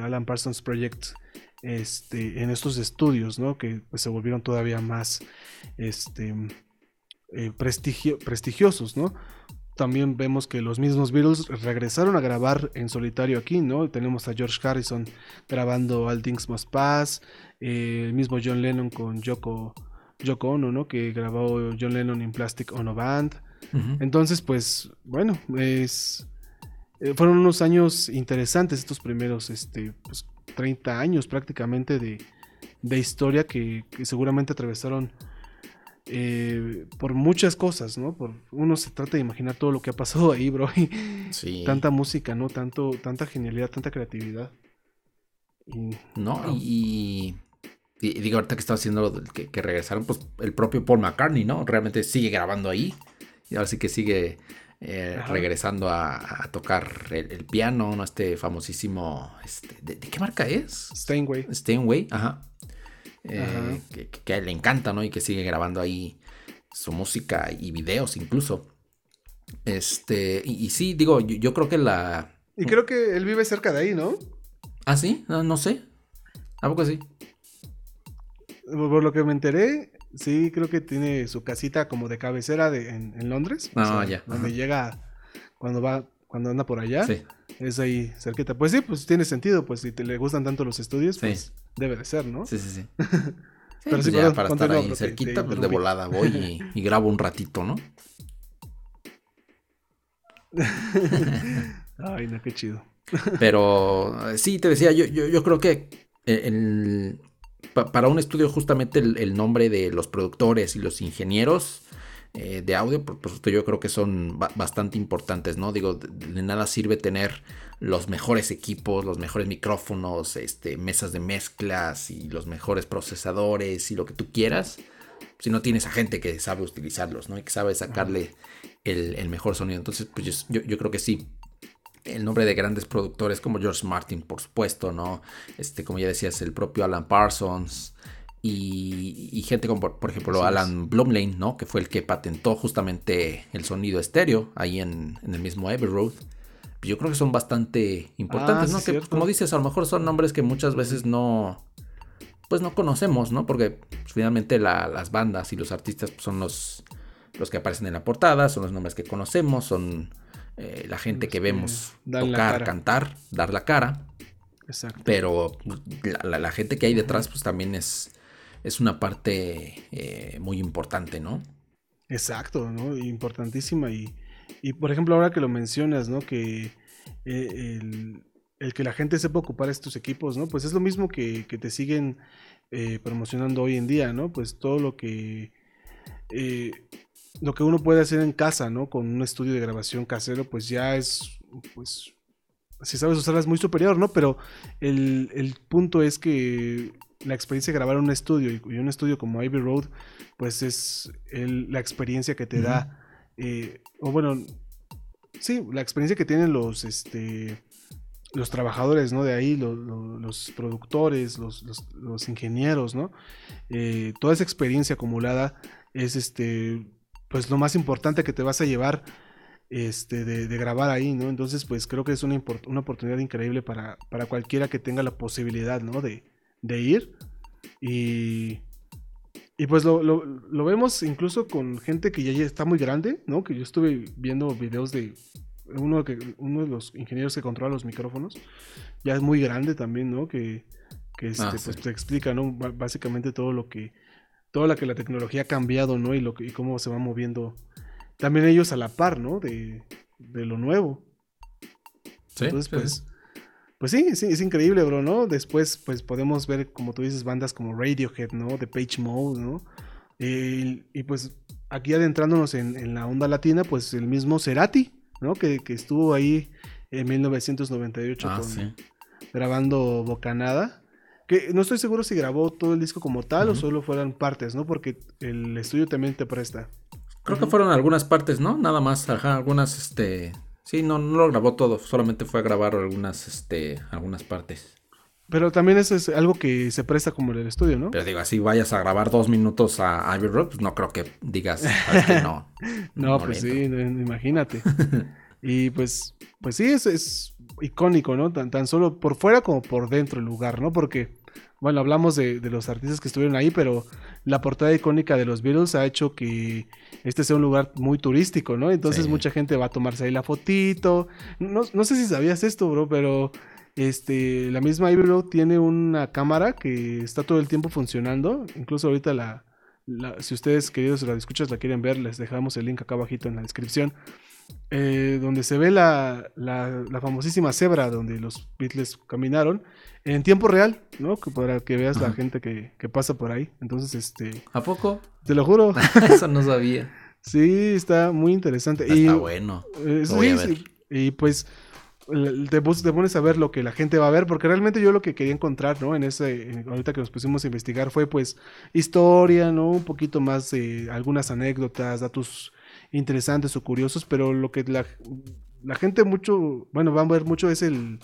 Alan Parsons Project este, en estos estudios, ¿no? Que pues, se volvieron todavía más este, eh, prestigiosos, ¿no? También vemos que los mismos Beatles regresaron a grabar en solitario aquí, ¿no? Tenemos a George Harrison grabando All Things Must Pass, eh, el mismo John Lennon con Yoko, Yoko Ono, ¿no? Que grabó John Lennon en Plastic Ono Band. Entonces, pues, bueno, es, eh, fueron unos años interesantes estos primeros este, pues, 30 años prácticamente de, historia que, seguramente atravesaron eh, por muchas cosas, ¿no? Por, uno se trata de imaginar todo lo que ha pasado ahí, bro. y Sí. Tanta música, ¿no? Tanto, tanta genialidad, tanta creatividad. Y, ¿no? wow. Y, y- y digo, ahorita que estaba haciendo lo del que, que regresaron, pues el propio Paul McCartney, ¿no? Realmente sigue grabando ahí. Y ahora sí que sigue eh, regresando a, a tocar el, el piano, ¿no? Este famosísimo. Este, ¿de, de qué marca es? Steinway. Steinway, ajá. Eh, Ajá. Que, que- que a él le encanta, ¿no? Y que sigue grabando ahí su música y videos incluso. Este, y, y sí, digo, yo, yo creo que la. Y creo que él vive cerca de ahí, ¿no? Ah, sí, no, no sé. ¿A poco sí? Por lo que me enteré, sí, creo que tiene su casita como de cabecera de, en, en Londres. o Ah, sea, ya, Donde ajá. llega cuando va, cuando anda por allá. Sí. Es ahí cerquita. Pues sí, pues tiene sentido. Pues si te le gustan tanto los estudios, Sí. pues debe de ser, ¿no? Sí, sí, sí. Pero Pero sí, ya para estar ahí cerquita, pues de volada voy y, y grabo un ratito, ¿no? Ay, no, qué chido. Pero eh, sí, te decía, yo, yo, yo creo que eh, el- pa- para un estudio justamente el, el nombre de los productores y los ingenieros eh, de audio, por, por supuesto, yo creo que son ba- bastante importantes, ¿no? Digo, de, de nada sirve tener los mejores equipos, los mejores micrófonos, este, mesas de mezclas y los mejores procesadores y lo que tú quieras, si no tienes a gente que sabe utilizarlos, ¿no? Y que sabe sacarle el, el mejor sonido. Entonces, pues yo, yo- yo creo que sí. El nombre de grandes productores como George Martin, por supuesto, ¿no? Este, como ya decías, el propio Alan Parsons. Y, y gente como, por, por ejemplo. Alan Blumlein, ¿no? Que fue el que patentó justamente el sonido estéreo ahí en, en el mismo Abbey Road. Yo creo que son bastante importantes, Ah, ¿no? sí, Que, como dices, a lo mejor son nombres que muchas veces no, pues no conocemos, ¿no? Porque pues, finalmente la- las bandas y los artistas pues, son los, los que aparecen en la portada, son los nombres que conocemos, son eh, la gente que vemos tocar, cantar, dar la cara, Exacto. pero la, la- la gente que hay detrás pues también es, es una parte eh, muy importante, ¿no? Exacto, ¿no? Importantísima. Y, y por ejemplo, ahora que lo mencionas, ¿no? Que eh, el, el que la gente sepa ocupar estos equipos, ¿no? Pues es lo mismo que, que te siguen promocionando hoy en día, ¿no? Pues todo lo que lo que uno puede hacer en casa, ¿no? Con un estudio de grabación casero, pues ya es, pues, si sabes usarla es muy superior, ¿no? Pero el, el punto es que la experiencia de grabar un estudio y, un estudio como Ivy Road, pues es el- la experiencia que te da, eh, o bueno, sí, la experiencia que tienen los, este, los trabajadores, ¿no? De ahí, lo- lo- los productores, los, los- los ingenieros, ¿no? Eh, toda esa experiencia acumulada es, este, pues lo más importante que te vas a llevar, este, de, de grabar ahí, ¿no? Entonces, pues creo que es una, una oportunidad increíble para, para cualquiera que tenga la posibilidad, ¿no? De, de ir y... Y pues lo, lo- lo vemos incluso con gente que ya está muy grande, ¿no? Que yo estuve viendo videos de uno, que, uno de los ingenieros que controla los micrófonos, ya es muy grande también, ¿no? Que, que este, Ah, pues te explica, ¿no? Básicamente todo lo que, todo lo que la tecnología ha cambiado, ¿no? Y, lo que, y cómo se va moviendo también ellos a la par, ¿no? De, de lo nuevo. Sí, Entonces, sí, pues, sí. pues sí, sí, es increíble, bro, ¿no? Después, pues podemos ver, como tú dices, bandas como Radiohead, ¿no? De Page Mode, ¿no? Y pues aquí adentrándonos en, en la onda latina, pues el mismo Cerati, ¿no? Que, que estuvo ahí en 1998 Ah, con- sí. grabando Bocanada. Que no estoy seguro si grabó todo el disco como tal o solo fueran partes, ¿no? Porque el estudio también te presta. Creo que fueron algunas partes, ¿no? Nada más, ajá, algunas, este... Sí, no, no lo grabó todo, solamente fue a grabar algunas, este, algunas partes. Pero también eso es algo que se presta como en el estudio, ¿no? Pero digo, así vayas a grabar dos minutos a Ivy Road, pues no creo que digas, "Sabes qué? no. No, pues le sí, entro". no, imagínate. y pues, pues sí, es, es icónico, ¿no? Tan, tan solo por fuera como por dentro el lugar, ¿no? Porque, bueno, hablamos de, de los artistas que estuvieron ahí, pero la portada icónica de los Beatles ha hecho que este sea un lugar muy turístico, ¿no? Entonces Sí. mucha gente va a tomarse ahí la fotito. No, no sé si sabías esto, bro, pero este, la misma Abbey Road tiene una cámara que está todo el tiempo funcionando. Incluso ahorita la, la- si ustedes, queridos escuchas, la quieren ver, les dejamos el link acá abajito en la descripción. Eh, donde se ve la, la, la famosísima cebra donde los Beatles caminaron en tiempo real, ¿no? Que para que veas la gente que, que pasa por ahí. Entonces, este, ¿A poco? te lo juro. Eso no sabía. Sí, está muy interesante. y, Está bueno. eh, sí. Y pues te, pones a ver lo que la gente va a ver, porque realmente yo lo que quería encontrar, ¿no? En ese, en- ahorita que nos pusimos a investigar fue pues historia, ¿no? Un poquito más de algunas anécdotas, datos interesantes o curiosos, pero lo que la, la gente mucho, bueno, va a ver mucho es el,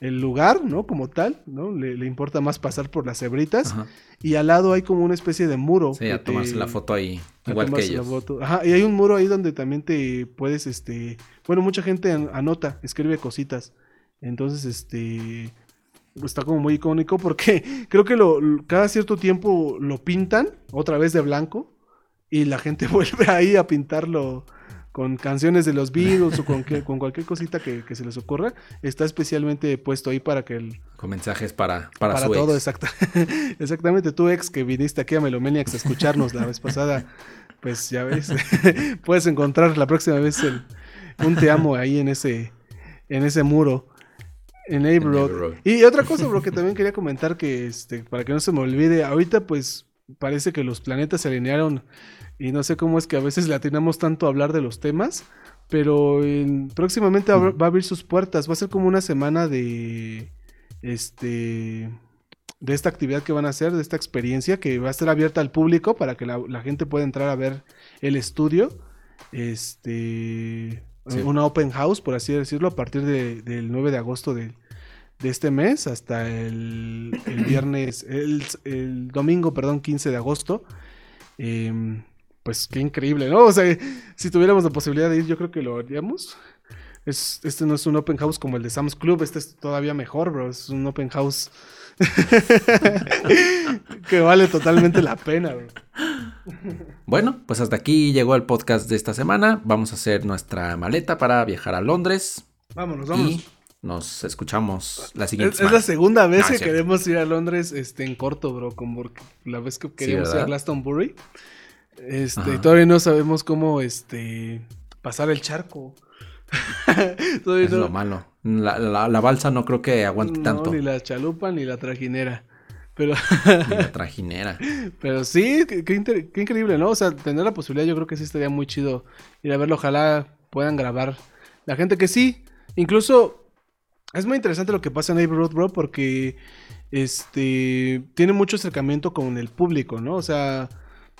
el lugar, ¿no? Como tal, ¿no? Le, le importa más pasar por las cebritas Ajá. y al lado hay como una especie de muro. Sí, a tomarse te- la foto ahí, a igual que la ellos. foto. Ajá, y hay un muro ahí donde también te puedes, este, bueno, mucha gente an- anota, escribe cositas. Entonces, este, está como muy icónico porque creo que lo- cada cierto tiempo lo pintan otra vez de blanco y la gente vuelve ahí a pintarlo con canciones de los Beatles o con, que- con cualquier cosita que, que se les ocurra. Está especialmente puesto ahí para que el, Con mensajes para, para, para su todo, ex. exacta- exactamente. Tú, ex, que viniste aquí a Melomaniacs a escucharnos la vez pasada, pues ya ves, puedes encontrar la próxima vez el- un te amo ahí en ese, en ese muro, en Road. Y otra cosa, bro, que también quería comentar que, este, para que no se me olvide, ahorita pues parece que los planetas se alinearon y no sé cómo es que a veces le atinamos tanto a hablar de los temas. Pero en- próximamente va a abrir sus puertas. Va a ser como una semana de este de esta actividad que van a hacer, de esta experiencia que va a estar abierta al público para que la, la gente pueda entrar a ver el estudio. Este Sí. una open house, por así decirlo, a partir de- del 9 de agosto de, de este mes hasta el, el viernes, el, el domingo, perdón, 15 de agosto. Em, pues qué increíble, ¿no? O sea, si tuviéramos la posibilidad de ir, yo creo que lo haríamos. Es, este no es un open house como el de Sam's Club, este es todavía mejor, bro. Es un open house que vale totalmente la pena, bro. Bueno, pues hasta aquí llegó el podcast de esta semana. Vamos a hacer nuestra maleta para viajar a Londres. Vámonos, vámonos. Y nos escuchamos la siguiente Es, es la semana. segunda vez No, que queremos ir a Londres este, en corto, bro. Como la vez que queríamos ir a. Glastonbury. Este, Ajá. todavía no sabemos cómo este, pasar el charco. Es no- lo malo. La, la- la balsa no creo que aguante no, tanto. ni la chalupa ni la trajinera. Pero, Ni la trajinera. pero sí, qué, qué inter- qué increíble, ¿no? O sea, tener la posibilidad, yo creo que sí estaría muy chido ir a verlo. Ojalá puedan grabar la gente que sí. Incluso es muy interesante lo que pasa en Abbey Road, bro, porque este tiene mucho acercamiento con el público, ¿no? O sea,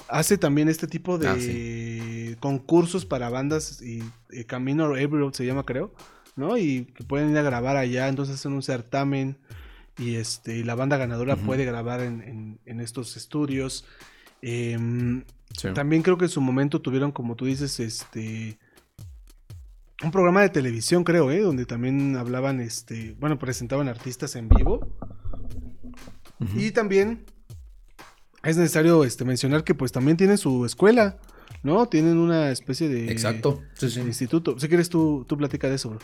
hace también este tipo de Ah, concursos para bandas y, y Camino Abbey Road se llama, creo, ¿no? Y que pueden ir a grabar allá, entonces hacen un certamen y este y la banda ganadora puede grabar en, en- en estos estudios. Em, Sí. también creo que en su momento tuvieron, como tú dices, este un programa de televisión, creo, ¿eh? donde también hablaban, este, bueno, presentaban artistas en vivo. Y también es necesario este, mencionar que pues también tienen su escuela, ¿no? Tienen una especie de, Exacto. Sí, sí. instituto. Si quieres tú, tú platica de eso, bro.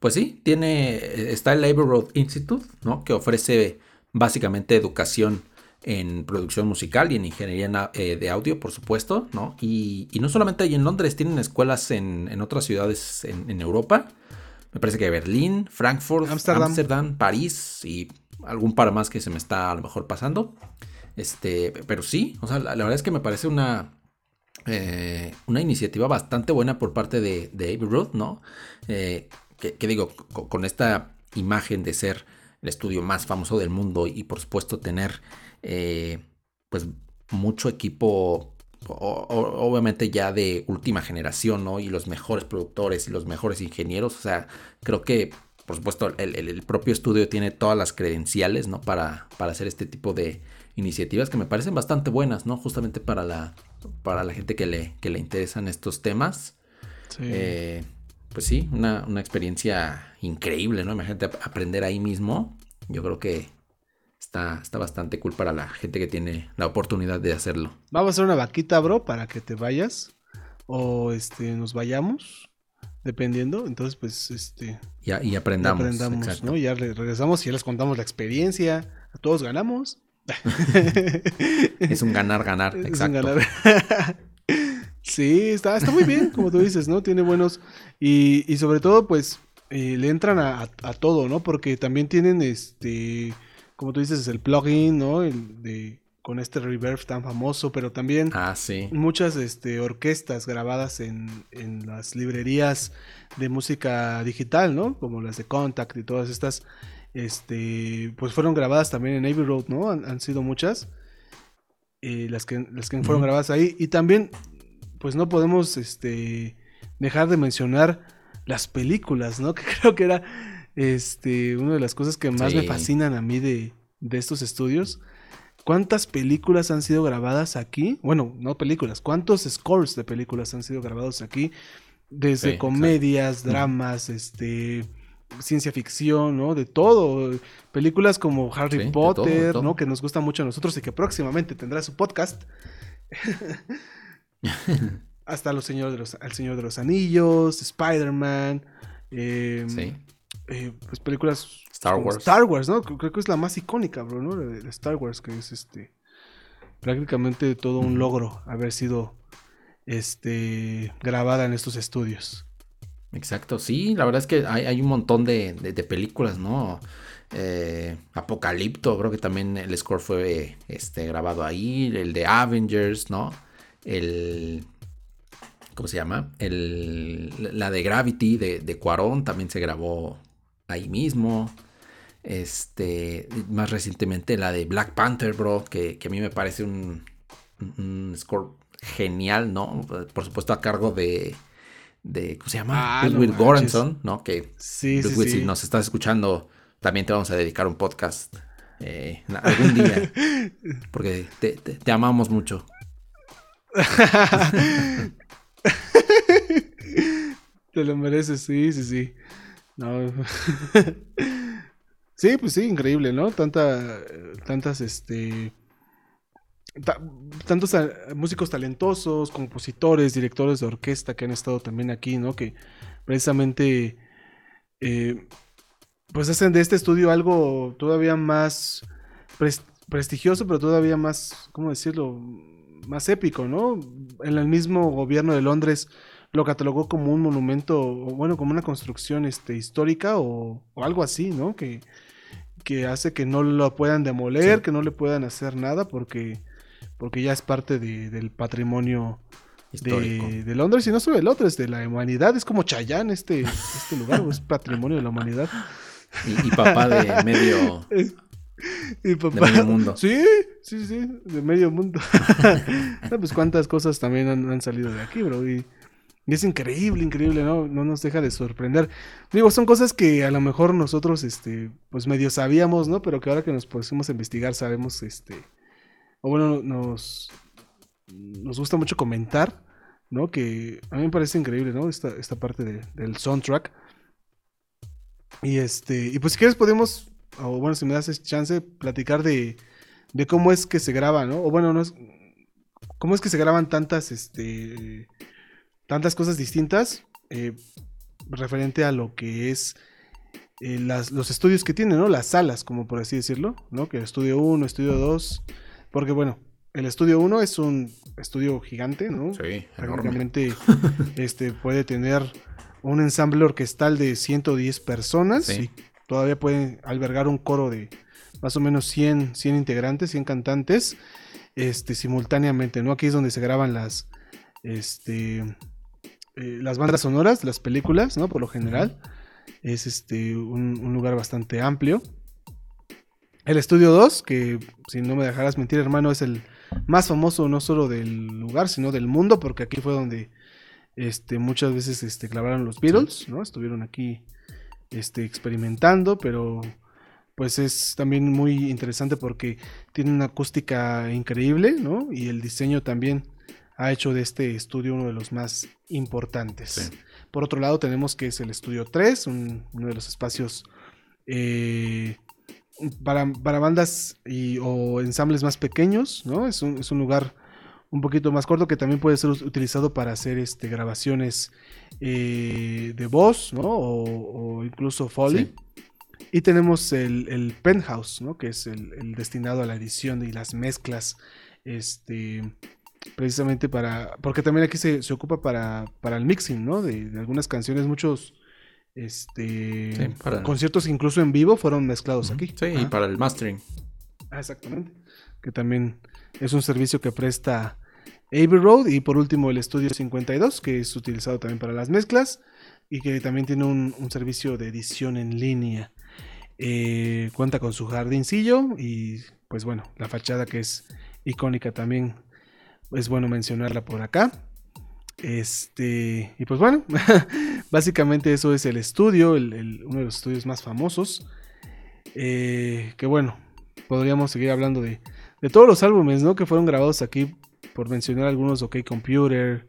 Pues sí, tiene, está el Labor Road Institute, ¿no? Que ofrece básicamente educación en producción musical y en ingeniería eh, de audio, por supuesto, ¿no? Y, y no solamente hay en Londres, tienen escuelas en, en otras ciudades en, en Europa. Me parece que Berlín, Frankfurt. Ámsterdam, París y algún par más que se me está a lo mejor pasando. Este, pero sí, o sea, la, verdad es que me parece una, eh, una iniciativa bastante buena por parte de, de Abbey Road, ¿no? Eh, que, digo, co- con, esta imagen de ser el estudio más famoso del mundo y por supuesto tener eh, pues mucho equipo, obviamente ya de última generación, ¿no? Y los mejores productores y los mejores ingenieros, o sea, creo que por supuesto el, el- el propio estudio tiene todas las credenciales, ¿no? Para, para hacer este tipo de iniciativas que me parecen bastante buenas, ¿no? Justamente para la, para la gente que le, que le interesan estos temas. Eh, pues sí, una, una experiencia increíble, ¿no? Imagínate ap- aprender ahí mismo. Yo creo que está, está bastante cool para la gente que tiene la oportunidad de hacerlo. Vamos a hacer una vaquita, bro, para que te vayas. O este, nos vayamos. Dependiendo. Entonces, pues, este. Y, aprendamos. aprendamos, exacto. ¿no? Ya re- regresamos y ya les contamos la experiencia. A todos ganamos. Es un ganar-ganar, un exacto. ganar. Sí, está, está muy bien, como tú dices, ¿no? Tiene buenos. Y, y sobre todo, pues, eh, le entran a, a- a todo, ¿no? Porque también tienen este. Como tú dices, el plugin, ¿no? El de, con este reverb tan famoso, pero también Ah, sí. muchas este, orquestas grabadas en, en las librerías de música digital, ¿no? Como las de Contact y todas estas, este, pues fueron grabadas también en Abbey Road, ¿no? Han, han sido muchas eh, las que, las que fueron grabadas ahí. Y también, pues no podemos este, dejar de mencionar las películas, ¿no? Que creo que era este, una de las cosas que más me fascinan a mí de, de estos estudios. ¿Cuántas películas han sido grabadas aquí? Bueno, no películas, ¿cuántos scores de películas han sido grabados aquí? Desde Sí, comedias, dramas, este ciencia ficción, ¿no? De todo. Películas como Harry Sí, de Potter, todo, de todo. ¿no? Que nos gusta mucho a nosotros y que próximamente tendrá su podcast. Hasta los señor de los, El Señor de los Anillos, Spider-Man. eh, Sí. eh, pues películas Star Wars. Star Wars, ¿no? Creo que es la más icónica, bro, ¿no? De, de Star Wars, que es este prácticamente todo un logro haber sido este grabada en estos estudios. Exacto, sí, la verdad es que hay, hay un montón de, de- películas, ¿no? Eh, Apocalipto, creo que también el score fue este, grabado ahí, el de Avengers, ¿no? El... ¿Cómo se llama? El, la de Gravity de, de también se grabó ahí mismo. Este, más recientemente la de Black Panther, bro, que, que a mí me parece un, un score genial, ¿no? Por supuesto a cargo de, de ¿cómo se llama? Ah, no Ludwig manches. Göransson, ¿no? Que Sí, sí, Ludwig, sí. si nos estás escuchando, también te vamos a dedicar un podcast eh, algún día, porque te, te- te amamos mucho. Te lo mereces, sí, sí, sí. No. sí, pues sí, increíble, ¿no? Tanta, tantas, este, ta- tantos ah, músicos talentosos, compositores, directores de orquesta que han estado también aquí, ¿no? Que precisamente, eh, pues hacen de este estudio algo todavía más pres- prestigioso, pero todavía más, ¿cómo decirlo? Más épico, ¿no? En el mismo gobierno de Londres lo catalogó como un monumento, o bueno, como una construcción este, histórica o, o algo así, ¿no? Que, que hace que no lo puedan demoler, Sí. que no le puedan hacer nada porque, porque ya es parte de- del patrimonio de, de Londres y no solo de Londres, de la humanidad. Es como Chayán este, este lugar, es patrimonio de la humanidad. Y, y papá de medio, Y de papá, medio mundo. Sí, sí, sí, de medio mundo. no, pues cuántas cosas también han, han salido de aquí, bro. Y, y es increíble, increíble, ¿no? No nos deja de sorprender. Digo, son cosas que a lo mejor nosotros, este, pues medio sabíamos, ¿no? Pero que ahora que nos pusimos a investigar sabemos, este, o bueno, nos, nos gusta mucho comentar, ¿no? Que a mí me parece increíble, ¿no? Esta, esta parte de- del soundtrack. Y este, y pues si quieres podemos, o bueno, si me das chance, platicar de, de cómo es que se graba, ¿no? O bueno, no es, cómo es que se graban tantas, este, tantas cosas distintas eh, referente a lo que es eh, las, los estudios que tienen, ¿no? Las salas, como por así decirlo, ¿no? Que estudio 1, estudio 2, porque bueno, el estudio 1 es un estudio gigante, ¿no? Sí. Prácticamente este, puede tener un ensamble orquestal de 110 personas Sí. y todavía puede albergar un coro de más o menos 100, 100 integrantes, 100 cantantes este, simultáneamente, ¿no? Aquí es donde se graban las, este, eh, las bandas sonoras, las películas, ¿no? Por lo general. Es este, un, un lugar bastante amplio. El estudio 2, que si no me dejarás mentir, hermano, es el más famoso no solo del lugar, sino del mundo, porque aquí fue donde este, muchas veces este, clavaron los Beatles, ¿no? Estuvieron aquí este, experimentando, pero pues es también muy interesante porque tiene una acústica increíble, ¿no? Y el diseño también ha hecho de este estudio uno de los más importantes. Sí. Por otro lado tenemos que es el estudio 3, un- uno de los espacios eh, para, para bandas y, o ensambles más pequeños, ¿no? Es un, es un lugar un poquito más corto que también puede ser utilizado para hacer este, grabaciones eh, de voz, ¿no? O, o incluso Foley. Sí. Y tenemos el, el penthouse, ¿no? Que es el, el destinado a la edición y las mezclas este, precisamente para, porque también aquí se, se ocupa para, para el mixing, ¿no? De, de algunas canciones, muchos este Sí, para- conciertos incluso en vivo fueron mezclados aquí. Sí, y para el mastering. Ah, exactamente. Que también es un servicio que presta Abbey Road. Y por último, el Studio 52, que es utilizado también para las mezclas. Y que también tiene un, un servicio de edición en línea. Eh, cuenta con su jardincillo. Y pues bueno, la fachada que es icónica también. Es bueno mencionarla por acá. Este, y pues bueno, básicamente eso es el estudio, el- el- uno de los estudios más famosos. Eh, que bueno, podríamos seguir hablando de, de todos los álbumes, ¿no? Que fueron grabados aquí, por mencionar algunos, OK Computer,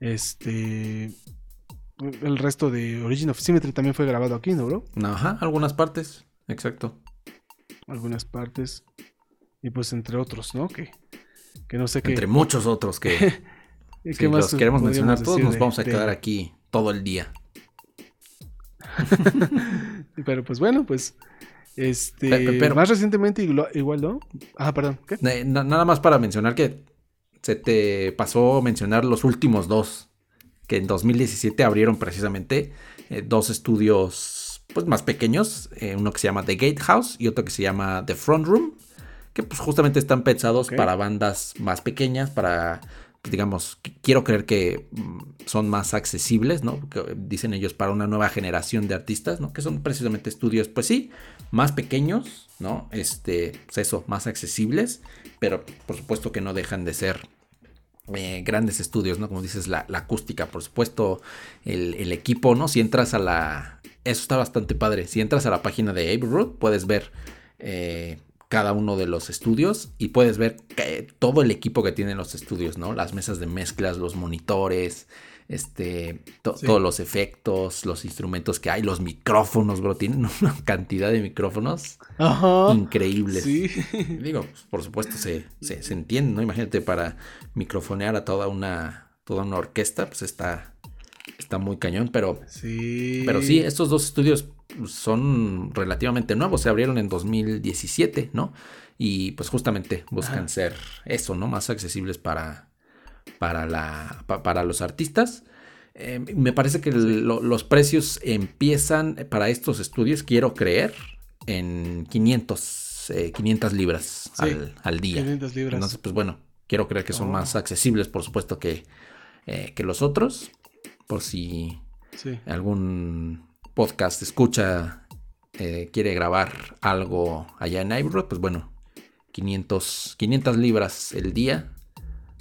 este, el resto de Origin of Symmetry también fue grabado aquí, ¿no, bro? Ajá, algunas partes. Exacto. Algunas partes, y pues entre otros, ¿no? Que, que no sé qué. Entre muchos otros que ¿qué si los queremos mencionar todos, nos de- vamos a de- quedar aquí todo el día. Pero pues bueno, pues, este, Pe- pe- pero- más recientemente igual, ¿no? Ah, perdón, nada más para mencionar que se te pasó mencionar los últimos dos, que en 2017 abrieron precisamente eh, dos estudios pues más pequeños, eh, uno que se llama The Gatehouse y otro que se llama The Front Room, que pues justamente están pensados para bandas más pequeñas, para digamos, qu- quiero creer que mm, son más accesibles, ¿no? Que dicen ellos para una nueva generación de artistas, ¿no? Que son precisamente estudios, pues sí, más pequeños, ¿no? Este, pues eso, más accesibles, pero por supuesto que no dejan de ser eh, grandes estudios, ¿no? Como dices, la, la acústica, por supuesto, el, el equipo, ¿no? Si entras a la... Eso está bastante padre. Si entras a la página de Abbey Road, puedes ver eh, cada uno de los estudios y puedes ver que- todo el equipo que tienen los estudios, ¿no? Las mesas de mezclas, los monitores, este, to- Sí. todos los efectos, los instrumentos que hay, los micrófonos, bro. Tienen una cantidad de micrófonos Ajá. increíbles. Sí. Digo, pues, por supuesto se, se, se entiende, ¿no? Imagínate para microfonear a toda una, toda una orquesta, pues está, está muy cañón, pero, Sí. pero sí, estos dos estudios son relativamente nuevos, se abrieron en 2017, ¿no? Y pues justamente buscan ser eso, ¿no? Más accesibles para, para, la, pa- para los artistas. Eh, me parece que lo- los precios empiezan para estos estudios, quiero creer, en 500, eh, 500 libras Sí, al, al día. 500 libras. Entonces, pues bueno, quiero creer que son Oh. más accesibles, por supuesto, que, eh, que los otros. Por si Sí. algún podcast escucha, eh, quiere grabar algo allá en Road, pues bueno, 500, 500 libras el día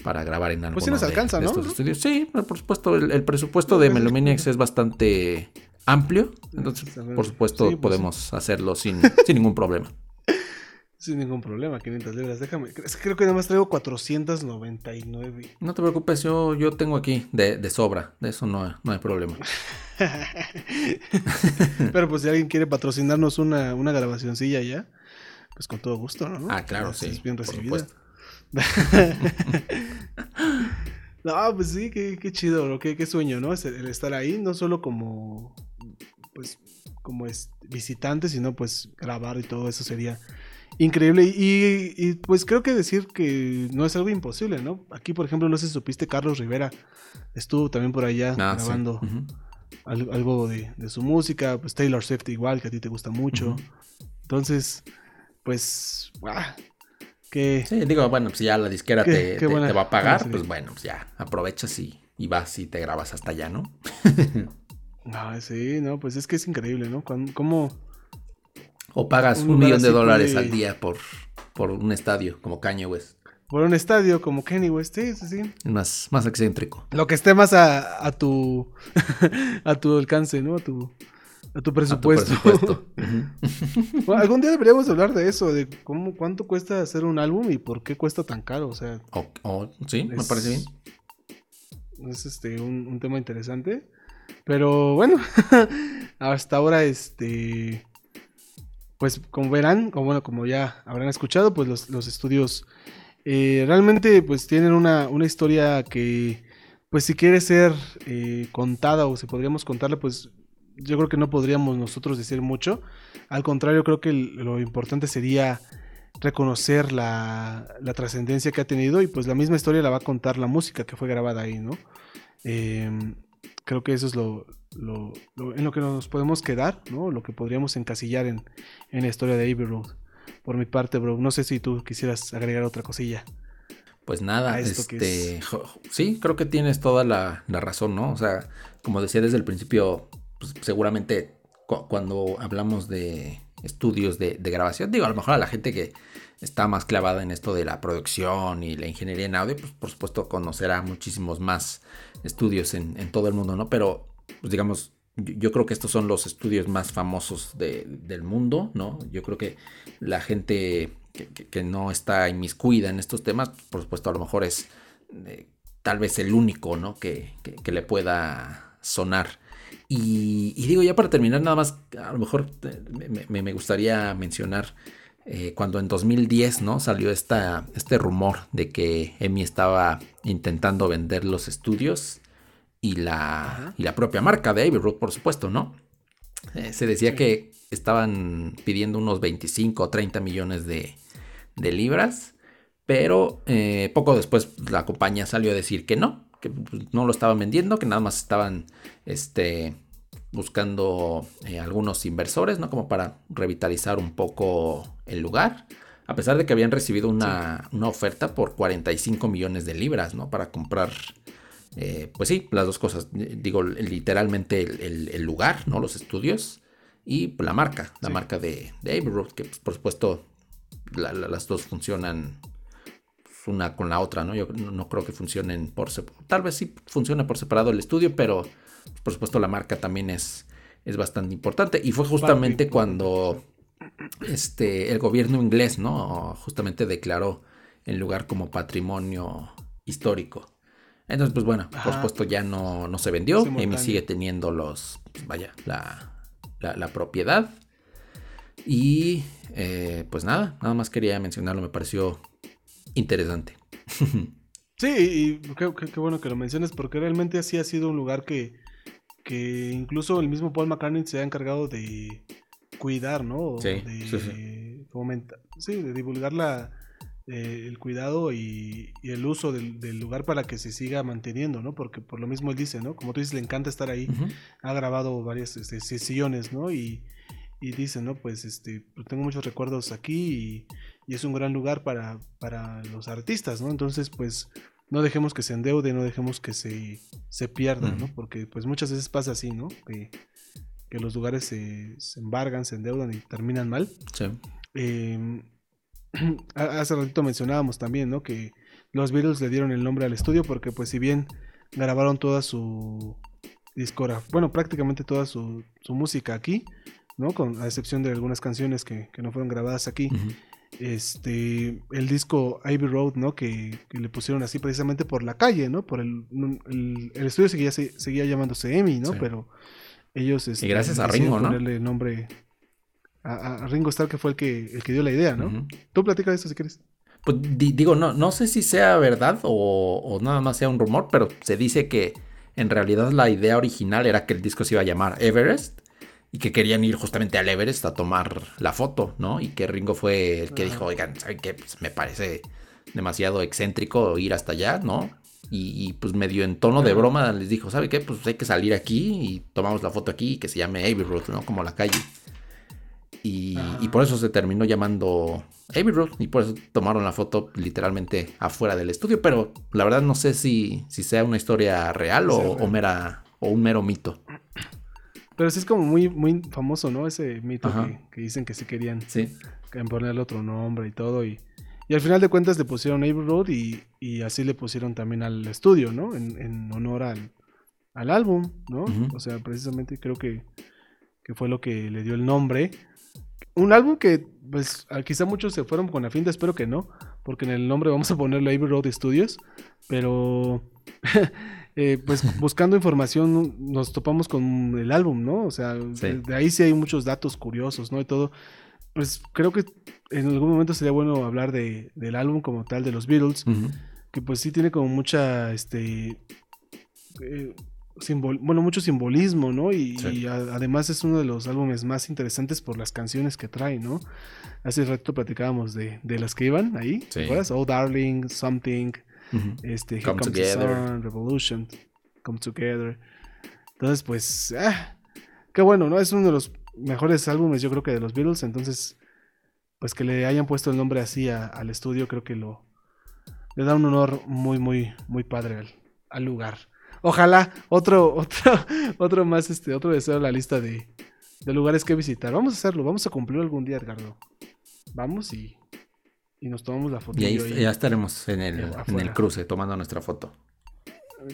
para grabar en alguno Pues sí nos alcanza, de ¿no? estos. Sí, por supuesto, el, el presupuesto de es- Melomaniacs es bastante amplio, entonces, Sí, pues por supuesto, sí. podemos hacerlo sin, sin ningún problema. Sin ningún problema, 500 libras. Déjame. Creo que nada más traigo 499. No te preocupes, yo, yo tengo aquí de, de sobra, de eso no, no hay problema. Pero pues si alguien quiere patrocinarnos una, una grabacioncilla ya, pues con todo gusto, ¿no? Ah, claro, sí. Es bien recibida. no, pues sí, qué, qué chido, bro, qué, qué sueño, ¿no? Es el, el estar ahí, no solo como, pues, como es visitante, sino pues grabar y todo eso sería increíble. Y, y, pues creo que decir que no es algo imposible, ¿no? Aquí, por ejemplo, no sé si supiste, Carlos Rivera estuvo también por allá Ah, sí. grabando al- algo de, de su música, pues Taylor Swift igual, que a ti te gusta mucho. Entonces, pues, ah, que... Sí, digo, bueno, pues ya la disquera te, te- buena- te va a pagar, pues bueno, pues ya aprovechas y, y vas y te grabas hasta allá, ¿no? Ah, sí, no, pues es que es increíble, ¿no? Cuán- ¿Cómo, O pagas Un millón de dólares al día por, por un estadio como Kanye West. por un estadio como Kenny West, sí, sí, sí. Más, más excéntrico. Lo que esté más a, a tu a tu alcance, ¿no? A tu, a tu A tu presupuesto. Bueno, algún día deberíamos hablar de eso, de cómo, cuánto cuesta hacer un álbum y por qué cuesta tan caro. O sea, sí, me parece bien. es este un, un tema interesante. Pero bueno, hasta ahora, este. Pues como verán, como bueno, como ya habrán escuchado, pues los, los estudios eh, realmente pues tienen una, una historia que pues si quiere ser eh, contada o si podríamos contarla, pues yo creo que no podríamos nosotros decir mucho. Al contrario, creo que lo importante sería reconocer la, la trascendencia que ha tenido y pues la misma historia la va a contar la música que fue grabada ahí, ¿no? Em, creo que eso es lo, lo, en lo que nos podemos quedar, ¿no? Lo que podríamos encasillar en, en la historia de Abbey Road. Por mi parte, bro, no sé si tú quisieras agregar otra cosilla. Pues nada, este, sí, creo que tienes toda la, razón, ¿no? O sea, como decía desde el principio, pues seguramente cuando hablamos de estudios de, grabación, digo, a lo mejor a la gente que está más clavada en esto de la producción y la ingeniería en audio, pues por supuesto conocerá muchísimos más estudios en, todo el mundo, ¿no? Pero, pues digamos, yo creo que estos son los estudios más famosos del mundo, ¿no? Yo creo que la gente que, no está inmiscuida en estos temas, por supuesto, a lo mejor es eh, tal vez el único, ¿no? Que, le pueda sonar. Y, digo, ya para terminar, nada más, a lo mejor eh, me, gustaría mencionar eh, cuando en 2010, ¿no? Salió esta, este rumor de que Emi estaba intentando vender los estudios y la, y la propia marca de Abbey Road, por supuesto, ¿no? Eh, se decía que estaban pidiendo unos 25 o 30 millones de, libras, pero eh, poco después la compañía salió a decir que no, que no lo estaban vendiendo, que nada más estaban este, buscando algunos inversores, ¿no? Como para revitalizar un poco el lugar. A pesar de que habían recibido una, una oferta por 45 millones de libras, ¿no? Para comprar eh, pues sí, las dos cosas. Digo, literalmente el, lugar, ¿no? Los estudios y la marca, la marca de, de Road, que pues, por supuesto las dos funcionan una con la otra, ¿no? Yo no, creo que funcionen por separado. Tal vez sí funcione por separado el estudio, pero por supuesto la marca también es, es bastante importante. Y fue justamente cuando este, el gobierno inglés, ¿no? Justamente declaró el lugar como patrimonio histórico. Entonces, pues bueno, por supuesto ya no, no se vendió. Emi sigue teniendo los, pues, vaya, la, la, propiedad. Y eh, pues nada, nada más quería mencionarlo, me pareció interesante. sí, y qué, bueno que lo menciones, porque realmente así ha sido un lugar que, que incluso el mismo Paul McCartney se ha encargado de cuidar, ¿no? Sí, de sí, sí, de divulgar la, eh, el cuidado y, el uso del, lugar para que se siga manteniendo, ¿no? Porque por lo mismo él dice, ¿no? Como tú dices, le encanta estar ahí. Ha grabado varias este, sesiones, ¿no? Y, dice, ¿no? Pues este, pues tengo muchos recuerdos aquí y, es un gran lugar para, para, los artistas, ¿no? Entonces, pues no dejemos que se endeude, no dejemos que se, se pierda, ¿no? Porque pues muchas veces pasa así, ¿no? Que, los lugares se, se, embargan, se endeudan y terminan mal. Sí. Eh, hace ratito mencionábamos también, ¿no? Que los Beatles le dieron el nombre al estudio porque pues si bien grabaron toda su discografía, bueno, prácticamente toda su, música aquí, ¿no? Con a excepción de algunas canciones que, no fueron grabadas aquí. Este, el disco Ivy Road, ¿no? Que, le pusieron así precisamente por la calle, ¿no? Por el, el, estudio seguía, seguía llamándose Emi, ¿no? Pero ellos... y gracias este, a Ringo, ¿no? Ponerle nombre a, Ringo Starr, que fue el que, el que dio la idea, ¿no? Tú platica de eso si quieres. Pues digo, no, no sé si sea verdad o, nada más sea un rumor, pero se dice que en realidad la idea original era que el disco se iba a llamar Everest y que querían ir justamente al Everest a tomar la foto, ¿no? Y que Ringo fue el que dijo, oigan, ¿saben qué? Pues me parece demasiado excéntrico ir hasta allá, ¿no? Y, pues medio en tono de broma les dijo, ¿sabe qué? Pues hay que salir aquí y tomamos la foto aquí y que se llame Abbey Road, ¿no? Como la calle. Y, por eso se terminó llamando Abbey Road y por eso tomaron la foto literalmente afuera del estudio. Pero la verdad no sé si, si sea una historia real o, mera, o un mero mito. Pero sí es como muy, muy famoso, ¿no? Ese mito que, dicen que sí querían sí. ponerle otro nombre y todo. Y, y al final de cuentas le pusieron Abbey Road y, así le pusieron también al estudio, ¿no? En, honor al, al álbum, ¿no? O sea, precisamente creo que, que fue lo que le dio el nombre un álbum que, pues, quizá muchos se fueron con la finta, espero que no, porque en el nombre vamos a ponerle Abbey Road Studios, pero, eh, pues, buscando información nos topamos con el álbum, ¿no? O sea, de, ahí sí hay muchos datos curiosos, ¿no? Y todo. Pues creo que en algún momento sería bueno hablar de, del álbum como tal de los Beatles, que pues sí tiene como mucha, este, eh, bueno, mucho simbolismo, ¿no? Y, Sí. y a- además es uno de los álbumes más interesantes por las canciones que trae, ¿no? Hace rato platicábamos de, de las que iban ahí, ¿te Sí. acuerdas? Oh Darling, Something, Ujú. este, Here Come Comes the Together. Sun, Revolution, Come Together. Entonces, pues, ah, qué bueno, ¿no? Es uno de los mejores álbumes, yo creo que de los Beatles. Entonces, pues que le hayan puesto el nombre así a- al estudio, creo que lo le da un honor muy, muy, muy padre al, al lugar. Ojalá otro, otro, otro más, este, otro deseo en la lista de, de lugares que visitar. Vamos a hacerlo, vamos a cumplirlo algún día, Edgardo. Vamos y, y nos tomamos la foto. Y ahí ya estaremos en el, Eh, en el cruce tomando nuestra foto.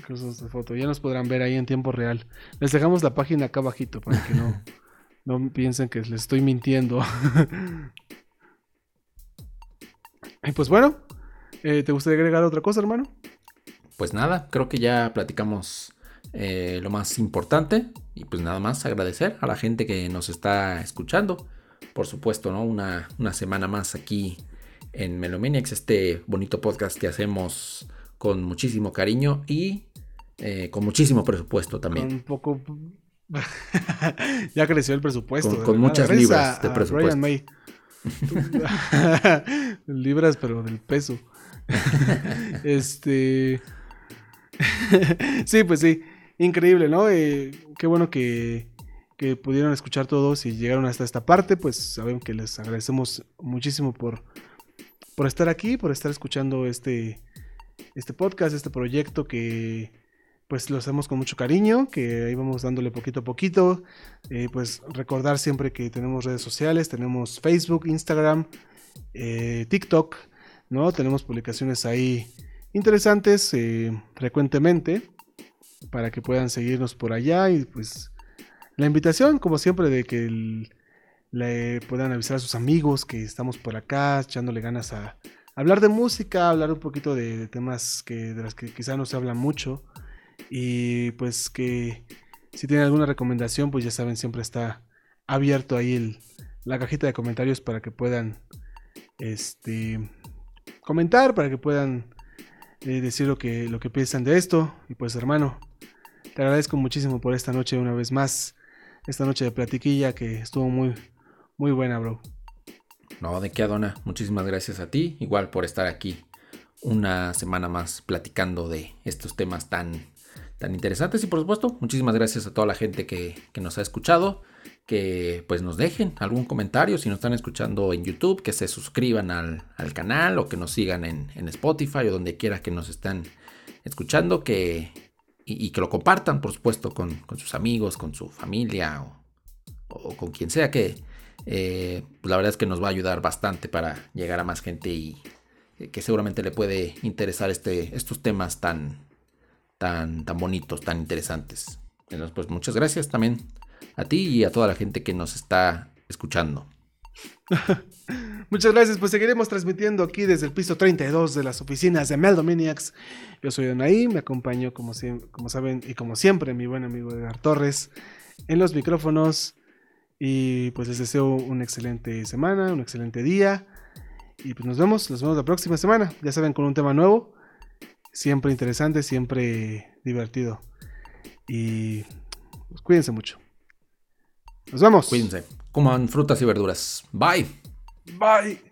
Cruzos de foto. Ya nos podrán ver ahí en tiempo real. Les dejamos la página acá abajito para que no, no piensen que les estoy mintiendo. y pues bueno, eh, ¿te gustaría agregar otra cosa, hermano? Pues nada, creo que ya platicamos eh, lo más importante. Y pues nada más agradecer a la gente que nos está escuchando. Por supuesto, ¿no? Una, una semana más aquí en Melomaniacs, este bonito podcast que hacemos con muchísimo cariño y eh, con muchísimo presupuesto también. Con poco. ya creció el presupuesto. Con- muchas Gracias libras a- de a presupuesto. Brian May. libras, pero del peso. este. sí, pues sí. Increíble, ¿no? Eh, qué bueno que, que pudieron escuchar todos y llegaron hasta esta parte. Pues sabemos que les agradecemos muchísimo por, por estar aquí, por estar escuchando este, este podcast, este proyecto que pues lo hacemos con mucho cariño, que ahí vamos dándole poquito a poquito. Eh, pues recordar siempre que tenemos redes sociales, tenemos Facebook, Instagram, eh, TikTok, ¿no? Tenemos publicaciones ahí interesantes eh, frecuentemente para que puedan seguirnos por allá y pues la invitación, como siempre, de que le puedan avisar a sus amigos que estamos por acá, echándole ganas a hablar de música, hablar un poquito de, de temas que, de las que quizá no se habla mucho. Y pues que si tienen alguna recomendación, pues ya saben, siempre está abierto ahí el- la cajita de comentarios para que puedan este, comentar, para que puedan eh, decir lo que, lo que piensan de esto. Y pues hermano, te agradezco muchísimo por esta noche una vez más. Esta noche de platiquilla que estuvo muy, muy buena, bro. No, de qué, Adona. Muchísimas gracias a ti, igual por estar aquí una semana más platicando de estos temas tan, tan interesantes. Y por supuesto, muchísimas gracias a toda la gente que, que nos ha escuchado. Que pues nos dejen algún comentario si nos están escuchando en YouTube, que se suscriban al, al canal o que nos sigan en, en Spotify o donde quiera que nos estén escuchando, que, y, y que lo compartan, por supuesto, con, con sus amigos, con su familia o, o con quien sea que, eh, pues la verdad es que nos va a ayudar bastante para llegar a más gente y eh, que seguramente le puede interesar este, estos temas tan, tan, tan bonitos, tan interesantes. Entonces, pues muchas gracias también a ti y a toda la gente que nos está escuchando. Muchas gracias, pues seguiremos transmitiendo aquí desde el piso 32 de las oficinas de Meldomaniacs. Yo soy Donaí, me acompaño como, como saben y como siempre mi buen amigo Edgar Torres en los micrófonos y pues les deseo una excelente semana, un excelente día y pues nos vemos, nos vemos la próxima semana, ya saben con un tema nuevo, siempre interesante, siempre divertido y pues, cuídense mucho. Nos vemos. Cuídense, coman frutas y verduras. Bye. Bye.